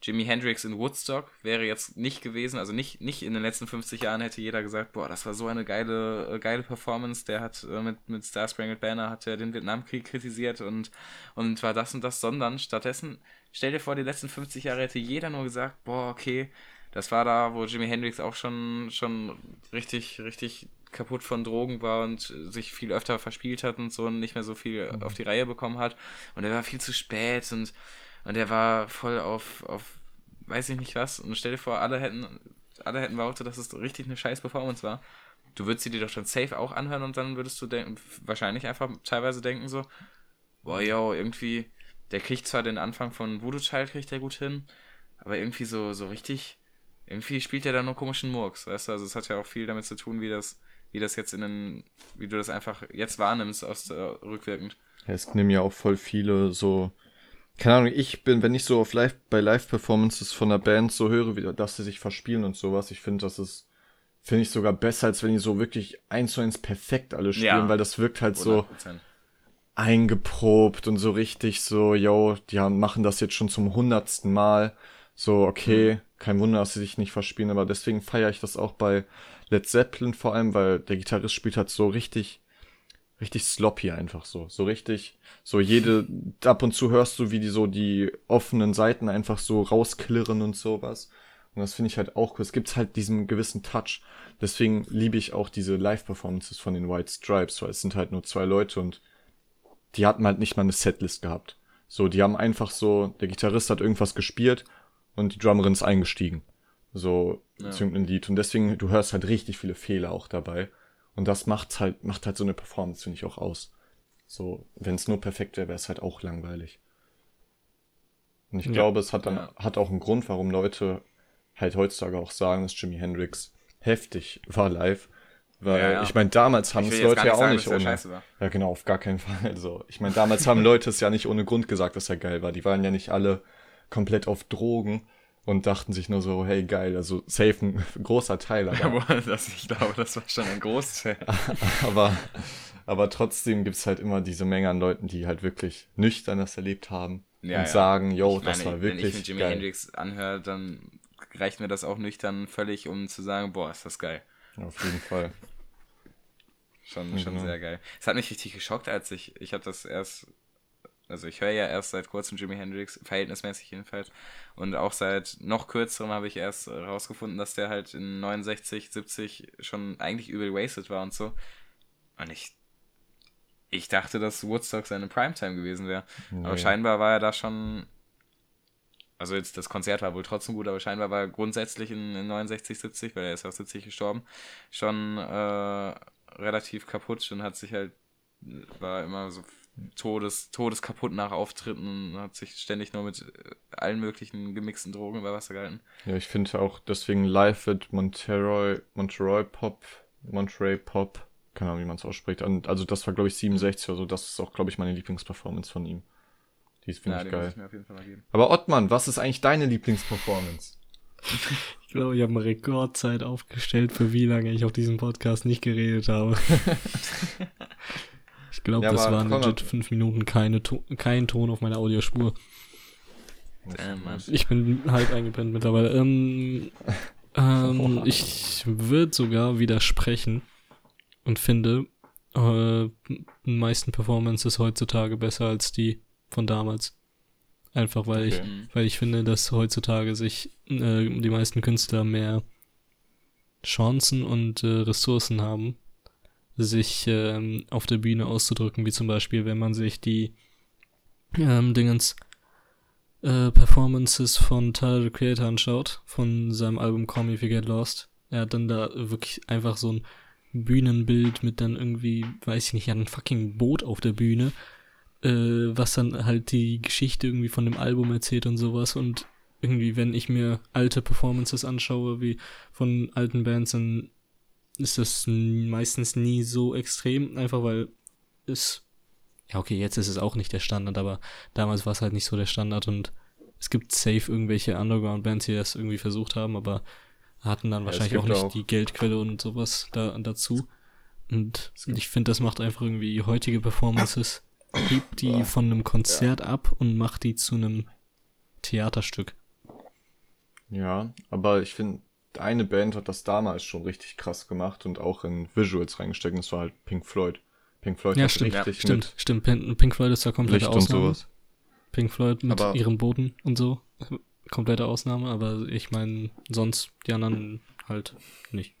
Jimi Hendrix in Woodstock wäre jetzt nicht gewesen, also nicht, nicht in den letzten 50 Jahren hätte jeder gesagt, boah, das war so eine geile, äh, geile Performance, der hat äh, mit, mit Star Spangled Banner hat er den Vietnamkrieg kritisiert und, und war das und das, sondern stattdessen, stell dir vor, die letzten 50 Jahre hätte jeder nur gesagt, boah, okay, das war da, wo Jimi Hendrix auch schon, schon richtig, richtig kaputt von Drogen war und sich viel öfter verspielt hat und so und nicht mehr so viel mhm. auf die Reihe bekommen hat. Und er war viel zu spät und, und er war voll auf, auf weiß ich nicht was. Und stell dir vor, alle hätten, alle hätten behauptet, dass es richtig eine scheiß Performance war. Du würdest sie dir doch schon safe auch anhören und dann würdest du denken, wahrscheinlich einfach teilweise denken so, boah, yo, irgendwie, der kriegt zwar den Anfang von Voodoo Child, kriegt der gut hin, aber irgendwie so, so richtig, irgendwie spielt er da nur komischen Murks, weißt du, also es hat ja auch viel damit zu tun, wie das, wie das jetzt in den, wie du das einfach jetzt wahrnimmst, aus, äh, rückwirkend. Ja, es nehmen ja auch voll viele so, keine Ahnung, ich bin, wenn ich so auf Live, bei Live-Performances von der Band so höre, wie, dass sie sich verspielen und sowas, ich finde, das ist, finde ich sogar besser, als wenn die so wirklich eins zu eins perfekt alle spielen, ja, weil das wirkt halt 100%. so eingeprobt und so richtig so, yo, die haben, machen das jetzt schon zum hundertsten Mal. So, okay, mhm. kein Wunder, dass sie sich nicht verspielen, aber deswegen feiere ich das auch bei Led Zeppelin vor allem, weil der Gitarrist spielt halt so richtig, richtig sloppy einfach so. So richtig, so jede, ab und zu hörst du, wie die so die offenen Seiten einfach so rausklirren und sowas. Und das finde ich halt auch cool. Es gibt halt diesen gewissen Touch. Deswegen liebe ich auch diese Live-Performances von den White Stripes, weil es sind halt nur zwei Leute und die hatten halt nicht mal eine Setlist gehabt. So, die haben einfach so, der Gitarrist hat irgendwas gespielt und die Drummerin ist eingestiegen. So ja. zu irgendeinem Lied. Und deswegen, du hörst halt richtig viele Fehler auch dabei. Und das macht halt, macht halt so eine Performance, finde ich, auch aus. So, wenn es nur perfekt wäre, wäre es halt auch langweilig. Und ich ja. glaube, es hat dann, ja. hat auch einen Grund, warum Leute halt heutzutage auch sagen, dass Jimi Hendrix heftig war live. Weil, ja, ja. ich meine, damals haben es Leute ja auch sagen, nicht ohne. Ja, genau, auf gar keinen Fall. Also, ich meine, damals haben Leute es ja nicht ohne Grund gesagt, dass er geil war. Die waren ja nicht alle komplett auf Drogen und dachten sich nur so, hey geil, also safe ein großer Teil. Aber, ja, das, ich glaube, das war schon ein Großteil. aber, aber trotzdem gibt's halt immer diese Menge an Leuten, die halt wirklich nüchtern das erlebt haben ja, und sagen, yo, das war wirklich Wenn ich mir Jimi geil. Hendrix anhöre, dann reicht mir das auch nüchtern völlig, um zu sagen, boah, ist das geil. Auf jeden Fall. Schon, schon genau. sehr geil. Es hat mich richtig geschockt, als ich, ich habe das erst also ich höre ja erst seit kurzem Jimi Hendrix, verhältnismäßig jedenfalls. Und auch seit noch kürzerem habe ich erst rausgefunden, dass der halt in 69, 70 schon eigentlich übel wasted war und so. Und ich, ich dachte, dass Woodstock seine Primetime gewesen wäre. Nee. Aber scheinbar war er da schon. Also jetzt das Konzert war wohl trotzdem gut, aber scheinbar war grundsätzlich in, in 69, 70, weil er ist auch 70 gestorben, schon äh, relativ kaputt und hat sich halt, war immer so Todes, todeskaputt nach Auftritten und hat sich ständig nur mit äh, allen möglichen gemixten Drogen über Wasser gehalten. Ja, ich finde auch deswegen live wird Monterey, Monterey Pop, Monterey Pop, keine Ahnung, wie man es ausspricht. Und, also das war, glaube ich, 67 oder so. Das ist auch, glaube ich, meine Lieblingsperformance von ihm. Die finde ja, ich geil. Ich Aber Ottmann, was ist eigentlich deine Lieblingsperformance? Ich glaube, ich habe eine Rekordzeit aufgestellt, für wie lange ich auf diesem Podcast nicht geredet habe. Ich glaube, ja, das waren legit fünf Minuten keine to kein Ton auf meiner Audiospur. Damn, ich bin halb eingebrennt mittlerweile. Ähm, ähm, ich würde sogar widersprechen und finde äh, die meisten Performances heutzutage besser als die von damals. Einfach weil okay. ich, weil ich finde, dass heutzutage sich äh, die meisten Künstler mehr Chancen und äh, Ressourcen haben, sich ähm, auf der Bühne auszudrücken, wie zum Beispiel, wenn man sich die ähm, Dingens äh, Performances von Tyler the Creator anschaut, von seinem Album Call Me If You Get Lost. Er hat dann da wirklich einfach so ein Bühnenbild mit dann irgendwie, weiß ich nicht, ein fucking Boot auf der Bühne, äh, was dann halt die Geschichte irgendwie von dem Album erzählt und sowas und irgendwie, wenn ich mir alte Performances anschaue, wie von alten Bands, dann ist das meistens nie so extrem, einfach weil es, ja okay, jetzt ist es auch nicht der Standard, aber damals war es halt nicht so der Standard und es gibt safe irgendwelche Underground-Bands, die das irgendwie versucht haben, aber hatten dann Ja, wahrscheinlich auch nicht auch- die Geldquelle und sowas da, dazu. Und ich finde, das macht einfach irgendwie heutige Performances, hebt die von einem Konzert ab und macht die zu einem Theaterstück. Ja, aber ich finde, eine Band hat das damals schon richtig krass gemacht und auch in Visuals reingesteckt. und Das war halt Pink Floyd. Pink Floyd Ja, hat stimmt, richtig stimmt, stimmt. Pin- Pink Floyd ist da mit komplette Licht und Ausnahme. sowas. Pink Floyd mit Aber- ihrem Boden und so. Komplette Ausnahme, aber ich meine, sonst die anderen halt nicht.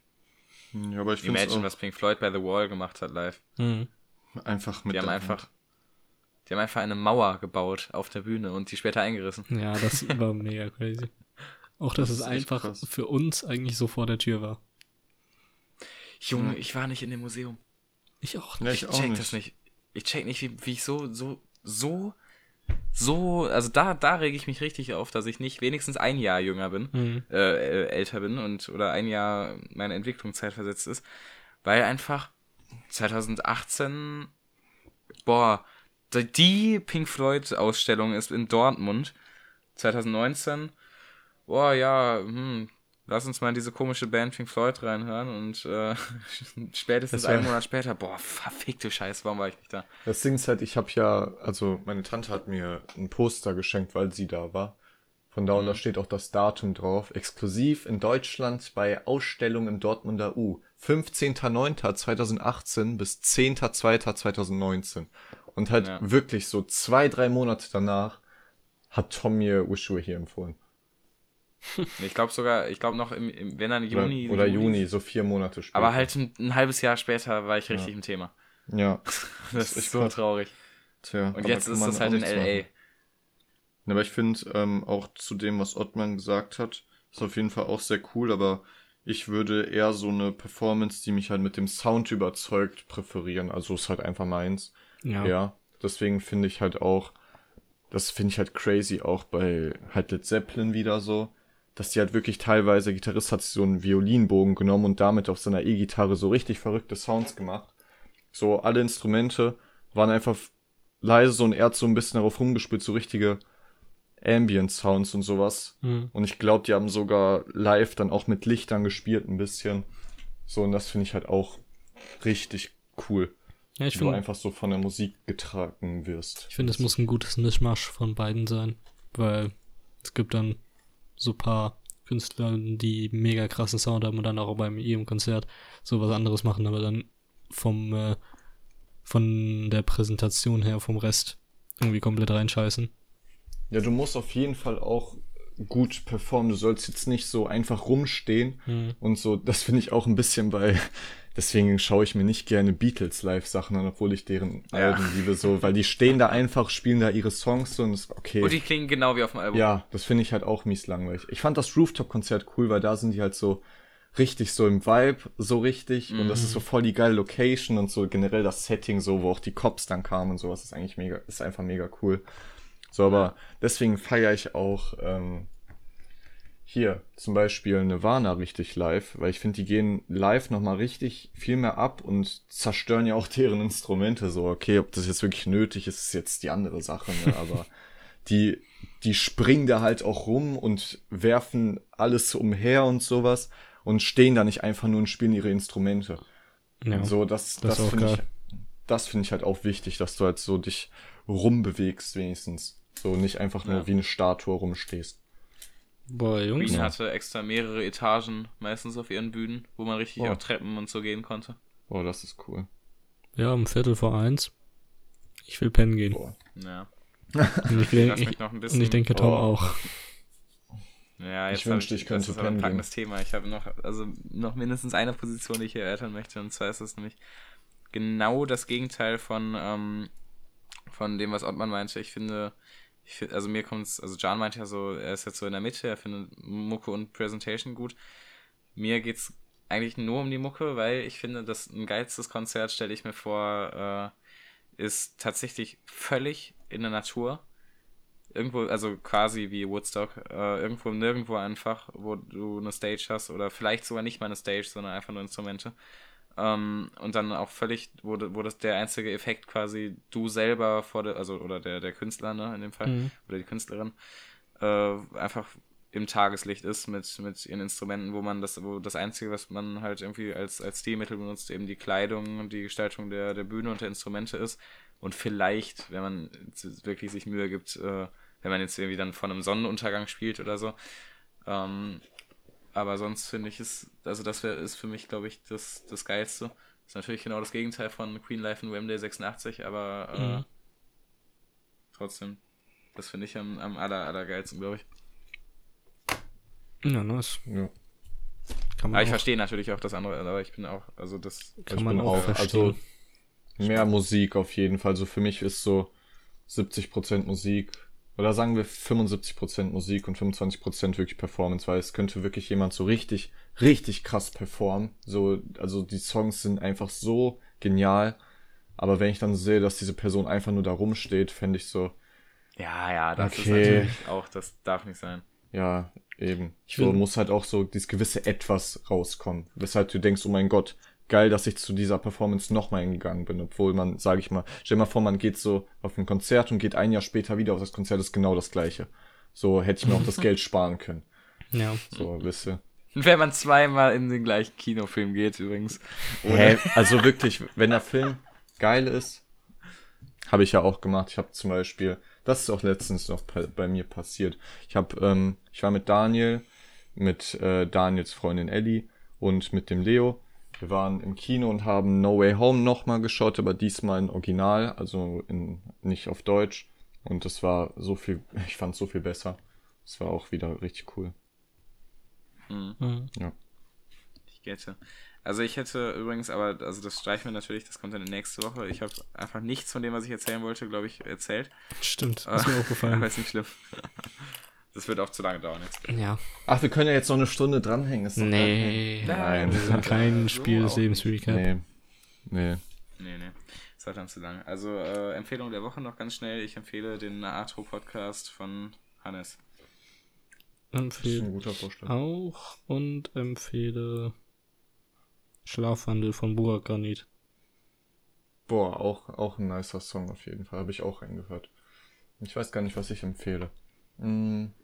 Ja, aber ich finde Imagine, was Pink Floyd bei The Wall gemacht hat live. Mhm. einfach mit Die haben einfach, Hand. Die haben einfach eine Mauer gebaut auf der Bühne und die später eingerissen. Ja, das war mega crazy. Auch, dass Das es einfach krass. für uns eigentlich so vor der Tür war. Junge, ich war nicht in dem Museum. Ich auch Ja, nicht. ich Ich auch check nicht. das nicht. Ich check nicht, wie, wie ich so, so, so, so, also da, da rege ich mich richtig auf, dass ich nicht wenigstens ein Jahr jünger bin, Mhm. äh, äh, älter bin und oder ein Jahr meine Entwicklungszeit versetzt ist, weil einfach 2018, boah, die- Pink Floyd Ausstellung ist in Dortmund, 2019, boah, ja, hm, lass uns mal in diese komische Band Pink Floyd reinhören und äh, spätestens einen Monat später, boah, verfickte Scheiße, warum war ich nicht da? Das Ding ist halt, ich habe ja, also meine Tante hat mir ein Poster geschenkt, weil sie da war. Von da und da steht auch das Datum drauf. Exklusiv in Deutschland bei Ausstellung im Dortmunder U. 15.09.2018 bis 10.02.2019. Und halt Ja. wirklich so zwei, drei Monate danach hat Tom mir Were Here empfohlen. Ich glaube sogar, ich glaube noch im, im, wenn dann Juni. oder, oder Juni, so vier Monate später. Aber halt ein, ein halbes Jahr später war ich richtig im Thema. Ja. Das ist ist so traurig. Tja, Und jetzt ist das halt in LA. Ja, aber ich finde ähm, auch zu dem, was Ottman gesagt hat, ist auf jeden Fall auch sehr cool, aber ich würde eher so eine Performance, die mich halt mit dem Sound überzeugt, präferieren. Also ist halt einfach meins. Ja. Ja. Deswegen finde ich halt auch, das finde ich halt crazy auch bei halt Led Zeppelin wieder so, dass die halt wirklich teilweise, der Gitarrist hat so einen Violinbogen genommen und damit auf seiner E-Gitarre so richtig verrückte Sounds gemacht. So alle Instrumente waren einfach leise so und er hat so ein bisschen darauf rumgespielt, so richtige Ambient Sounds und sowas. Mhm. Und ich glaube, die haben sogar live dann auch mit Lichtern gespielt ein bisschen. So, und das finde ich halt auch richtig cool. Ja, ich Ich du einfach so von der Musik getragen wirst. ich finde, es muss ein gutes Mischmasch von beiden sein, weil es gibt dann so paar Künstler, die mega krassen Sound haben und dann auch beim ihrem Konzert so was anderes machen, aber dann vom äh, von der Präsentation her vom Rest irgendwie komplett reinscheißen. Ja, du musst auf jeden Fall auch gut performen. Du sollst jetzt nicht so einfach rumstehen Mhm. und so. Das finde ich auch ein bisschen bei. Deswegen schaue ich mir nicht gerne Beatles Live-Sachen an, obwohl ich deren Ja. Alben liebe, so, weil die stehen da einfach, spielen da ihre Songs so und ist okay. Und die klingen genau wie auf dem Album. Ja, das finde ich halt auch mies langweilig. Ich fand das Rooftop-Konzert cool, weil da sind die halt so richtig so im Vibe, so richtig. Und das ist so voll die geile Location und so generell das Setting, so, wo auch die Cops dann kamen und sowas, ist eigentlich mega, ist einfach mega cool. So, aber deswegen feiere ich auch ähm, hier zum Beispiel Nirvana richtig live, weil ich finde, die gehen live nochmal richtig viel mehr ab und zerstören ja auch deren Instrumente. So, okay, ob das jetzt wirklich nötig ist, ist jetzt die andere Sache, ne? aber die, die springen da halt auch rum und werfen alles umher und sowas und stehen da nicht einfach nur und spielen ihre Instrumente. Ja. So, das, das das, finde ich, das finde ich halt auch wichtig, dass du halt so dich rumbewegst wenigstens. So nicht einfach nur Ja. wie eine Statue rumstehst. Boah, Jungs. Queen hatte extra mehrere Etagen, meistens auf ihren Bühnen, wo man richtig Oh. auf Treppen und so gehen konnte. Oh, das ist cool. Ja, um Viertel vor eins. Ich will pennen gehen. Boah. Ja. Und ich, Lass ich, mich noch ein und ich denke, Tom Oh. auch. Ja, jetzt Ich wünschte, hab ich könnte das ist aber ein pennen packendes Thema. Ich habe noch, also noch mindestens eine Position, die ich hier erörtern möchte, und zwar ist es nämlich genau das Gegenteil von, ähm, von dem, was Ottmann meinte. Ich finde, ich find, also mir kommt es, also John meinte ja so, er ist jetzt so in der Mitte, er findet Mucke und Presentation gut. Mir geht's eigentlich nur um die Mucke, weil ich finde, dass ein geilstes Konzert, stelle ich mir vor, äh, ist tatsächlich völlig in der Natur irgendwo, also quasi wie Woodstock, äh, irgendwo nirgendwo einfach, wo du eine Stage hast oder vielleicht sogar nicht mal eine Stage, sondern einfach nur Instrumente. Ähm, und dann auch völlig, wo, das der einzige Effekt quasi du selber vor der, also oder der, der Künstler, ne, in dem Fall, Mhm. oder die Künstlerin, äh, einfach im Tageslicht ist mit, mit ihren Instrumenten, wo man das, wo das Einzige, was man halt irgendwie als, als Stilmittel benutzt, eben die Kleidung und die Gestaltung der, der Bühne und der Instrumente ist. Und vielleicht, wenn man wirklich sich Mühe gibt, äh, wenn man jetzt irgendwie dann von einem Sonnenuntergang spielt oder so. Ähm, aber sonst finde ich es, also das wär, ist für mich, glaube ich, das, das Geilste. Ist natürlich genau das Gegenteil von Queen Life in Wembley 86, aber äh, Mhm. trotzdem, das finde ich am, am aller, allergeilsten, glaube ich. Ja, nice. Ja. Kann man Aber ich verstehe natürlich auch das andere, aber ich bin auch, also das, kann ich man bin auch, auch, verstehen. also mehr Musik auf jeden Fall. So für mich ist so 70% Musik oder sagen wir 75% Musik und 25% wirklich Performance, weil es könnte wirklich jemand so richtig, richtig krass performen. So, also die Songs sind einfach so genial. Aber wenn ich dann sehe, dass diese Person einfach nur da rumsteht, fände ich so, ja, ja, das ist Okay. natürlich auch, das darf nicht sein. ja, eben. Ich so muss halt auch so dieses gewisse Etwas rauskommen. Weshalb du denkst, oh mein Gott, geil, dass ich zu dieser Performance nochmal hingegangen bin. Obwohl man, sage ich mal, stell dir mal vor, man geht so auf ein Konzert und geht ein Jahr später wieder auf das Konzert, ist genau das gleiche. So hätte ich mir auch das Geld sparen können. Ja. So, wisst ihr. Wenn man zweimal in den gleichen Kinofilm geht, übrigens. Hä? Also wirklich, wenn der Film geil ist, habe ich ja auch gemacht. Ich habe zum Beispiel, das ist auch letztens noch bei, bei mir passiert. Ich habe, ähm, ich war mit Daniel, mit äh, Daniels Freundin Ellie und mit dem Leo. Wir waren im Kino und haben No Way Home nochmal geschaut, aber diesmal in Original, also in, nicht auf Deutsch. Und das war so viel, ich fand so viel besser. Das war auch wieder richtig cool. Mhm. Ich gette. Also ich hätte übrigens, aber, also das streichen wir natürlich, das kommt dann nächste Woche. Ich habe einfach nichts von dem, was ich erzählen wollte, glaube ich, erzählt. Stimmt, ist mir Aber aufgefallen. ist nicht schlimm. Das wird auch zu lange dauern jetzt. Ja. Ach, wir können ja jetzt noch eine Stunde dranhängen. Ist Nee. Nein. Wir sind kein Spiel des Lebens Recap. Nee. Nee. Nee, nee. Das war dann zu lang. Also, äh, Empfehlung der Woche noch ganz schnell. Ich empfehle den Naatro-Podcast von Hannes. Das ist ein Empfehle guter Vorschlag. auch und empfehle Schlafwandel von Burak Granit. Boah, auch, auch ein nicer Song auf jeden Fall. Habe ich auch reingehört. Ich weiß gar nicht, was ich empfehle. Hm.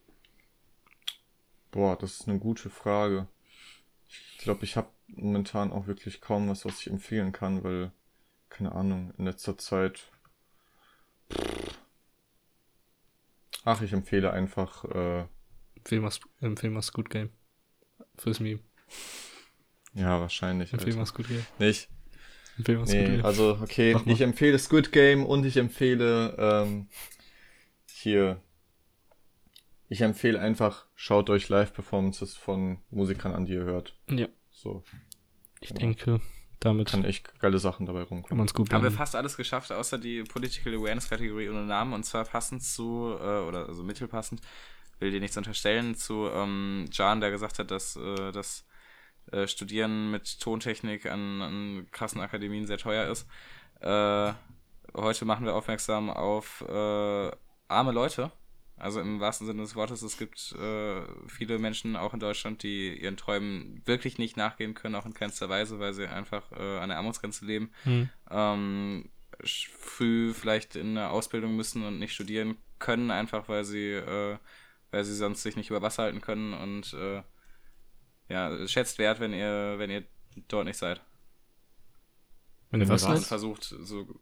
Boah, das ist eine gute Frage. Ich glaube, ich habe momentan auch wirklich kaum was, was ich empfehlen kann, weil, keine Ahnung, in letzter Zeit. Ach, ich empfehle einfach, äh, Empfehle mal Squid Game. Fürs Meme. ja, wahrscheinlich. Empfehle mal Squid Game. Nicht? Empfehle Squid Nee, Game. also okay, ich empfehle Squid Game und ich empfehle ähm, hier. Ich empfehle einfach, schaut euch Live-Performances von Musikern an, die ihr hört. Ja, So, ich Genau. denke, damit kann echt geile Sachen dabei kann rumkommen. es gut Haben wir fast alles geschafft, außer die Political Awareness Kategorie ohne Namen und zwar passend zu, äh, oder also mittelpassend, will dir nichts unterstellen, zu ähm, Jan, der gesagt hat, dass äh, das äh, Studieren mit Tontechnik an, an krassen Akademien sehr teuer ist. Äh, heute machen wir aufmerksam auf äh, arme Leute. Also im wahrsten Sinne des Wortes, es gibt äh, viele Menschen auch in Deutschland, die ihren Träumen wirklich nicht nachgehen können, auch in keinster Weise, weil sie einfach äh, an der Armutsgrenze leben Hm. ähm, früh vielleicht in eine Ausbildung müssen und nicht studieren können, einfach weil sie, äh, weil sie sonst sich nicht über Wasser halten können und äh, ja, schätzt wert, wenn ihr, wenn ihr dort nicht seid. Wenn ihr was versucht so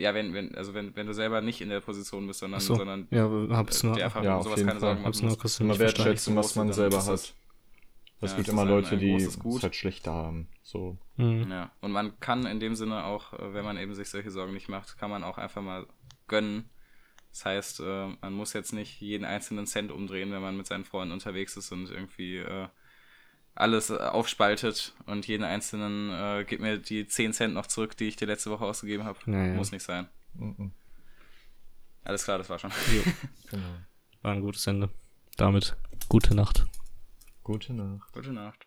ja, wenn, wenn, also wenn, wenn du selber nicht in der Position bist, sondern, so. sondern Ja, hab's äh, nur, dir einfach Ja, auf sowas jeden keine Fall. Sorgen machen nur musst. kurz Immer wertschätzen, was man selber hat. Es Ja, gibt immer ein- Leute, die es halt schlechter haben. So. Hm. Ja, und man kann in dem Sinne auch, äh, wenn man eben sich solche Sorgen nicht macht, kann man auch einfach mal gönnen. Das heißt, äh, man muss jetzt nicht jeden einzelnen Cent umdrehen, wenn man mit seinen Freunden unterwegs ist und irgendwie äh, alles äh, aufspaltet und jeden einzelnen, äh, gib mir die 10 Cent noch zurück, die ich dir letzte Woche ausgegeben habe. Ja, ja. Muss nicht sein. Mhm. Alles klar, das war schon. Genau. War ein gutes Ende. Damit gute Nacht. Gute Nacht. Gute Nacht.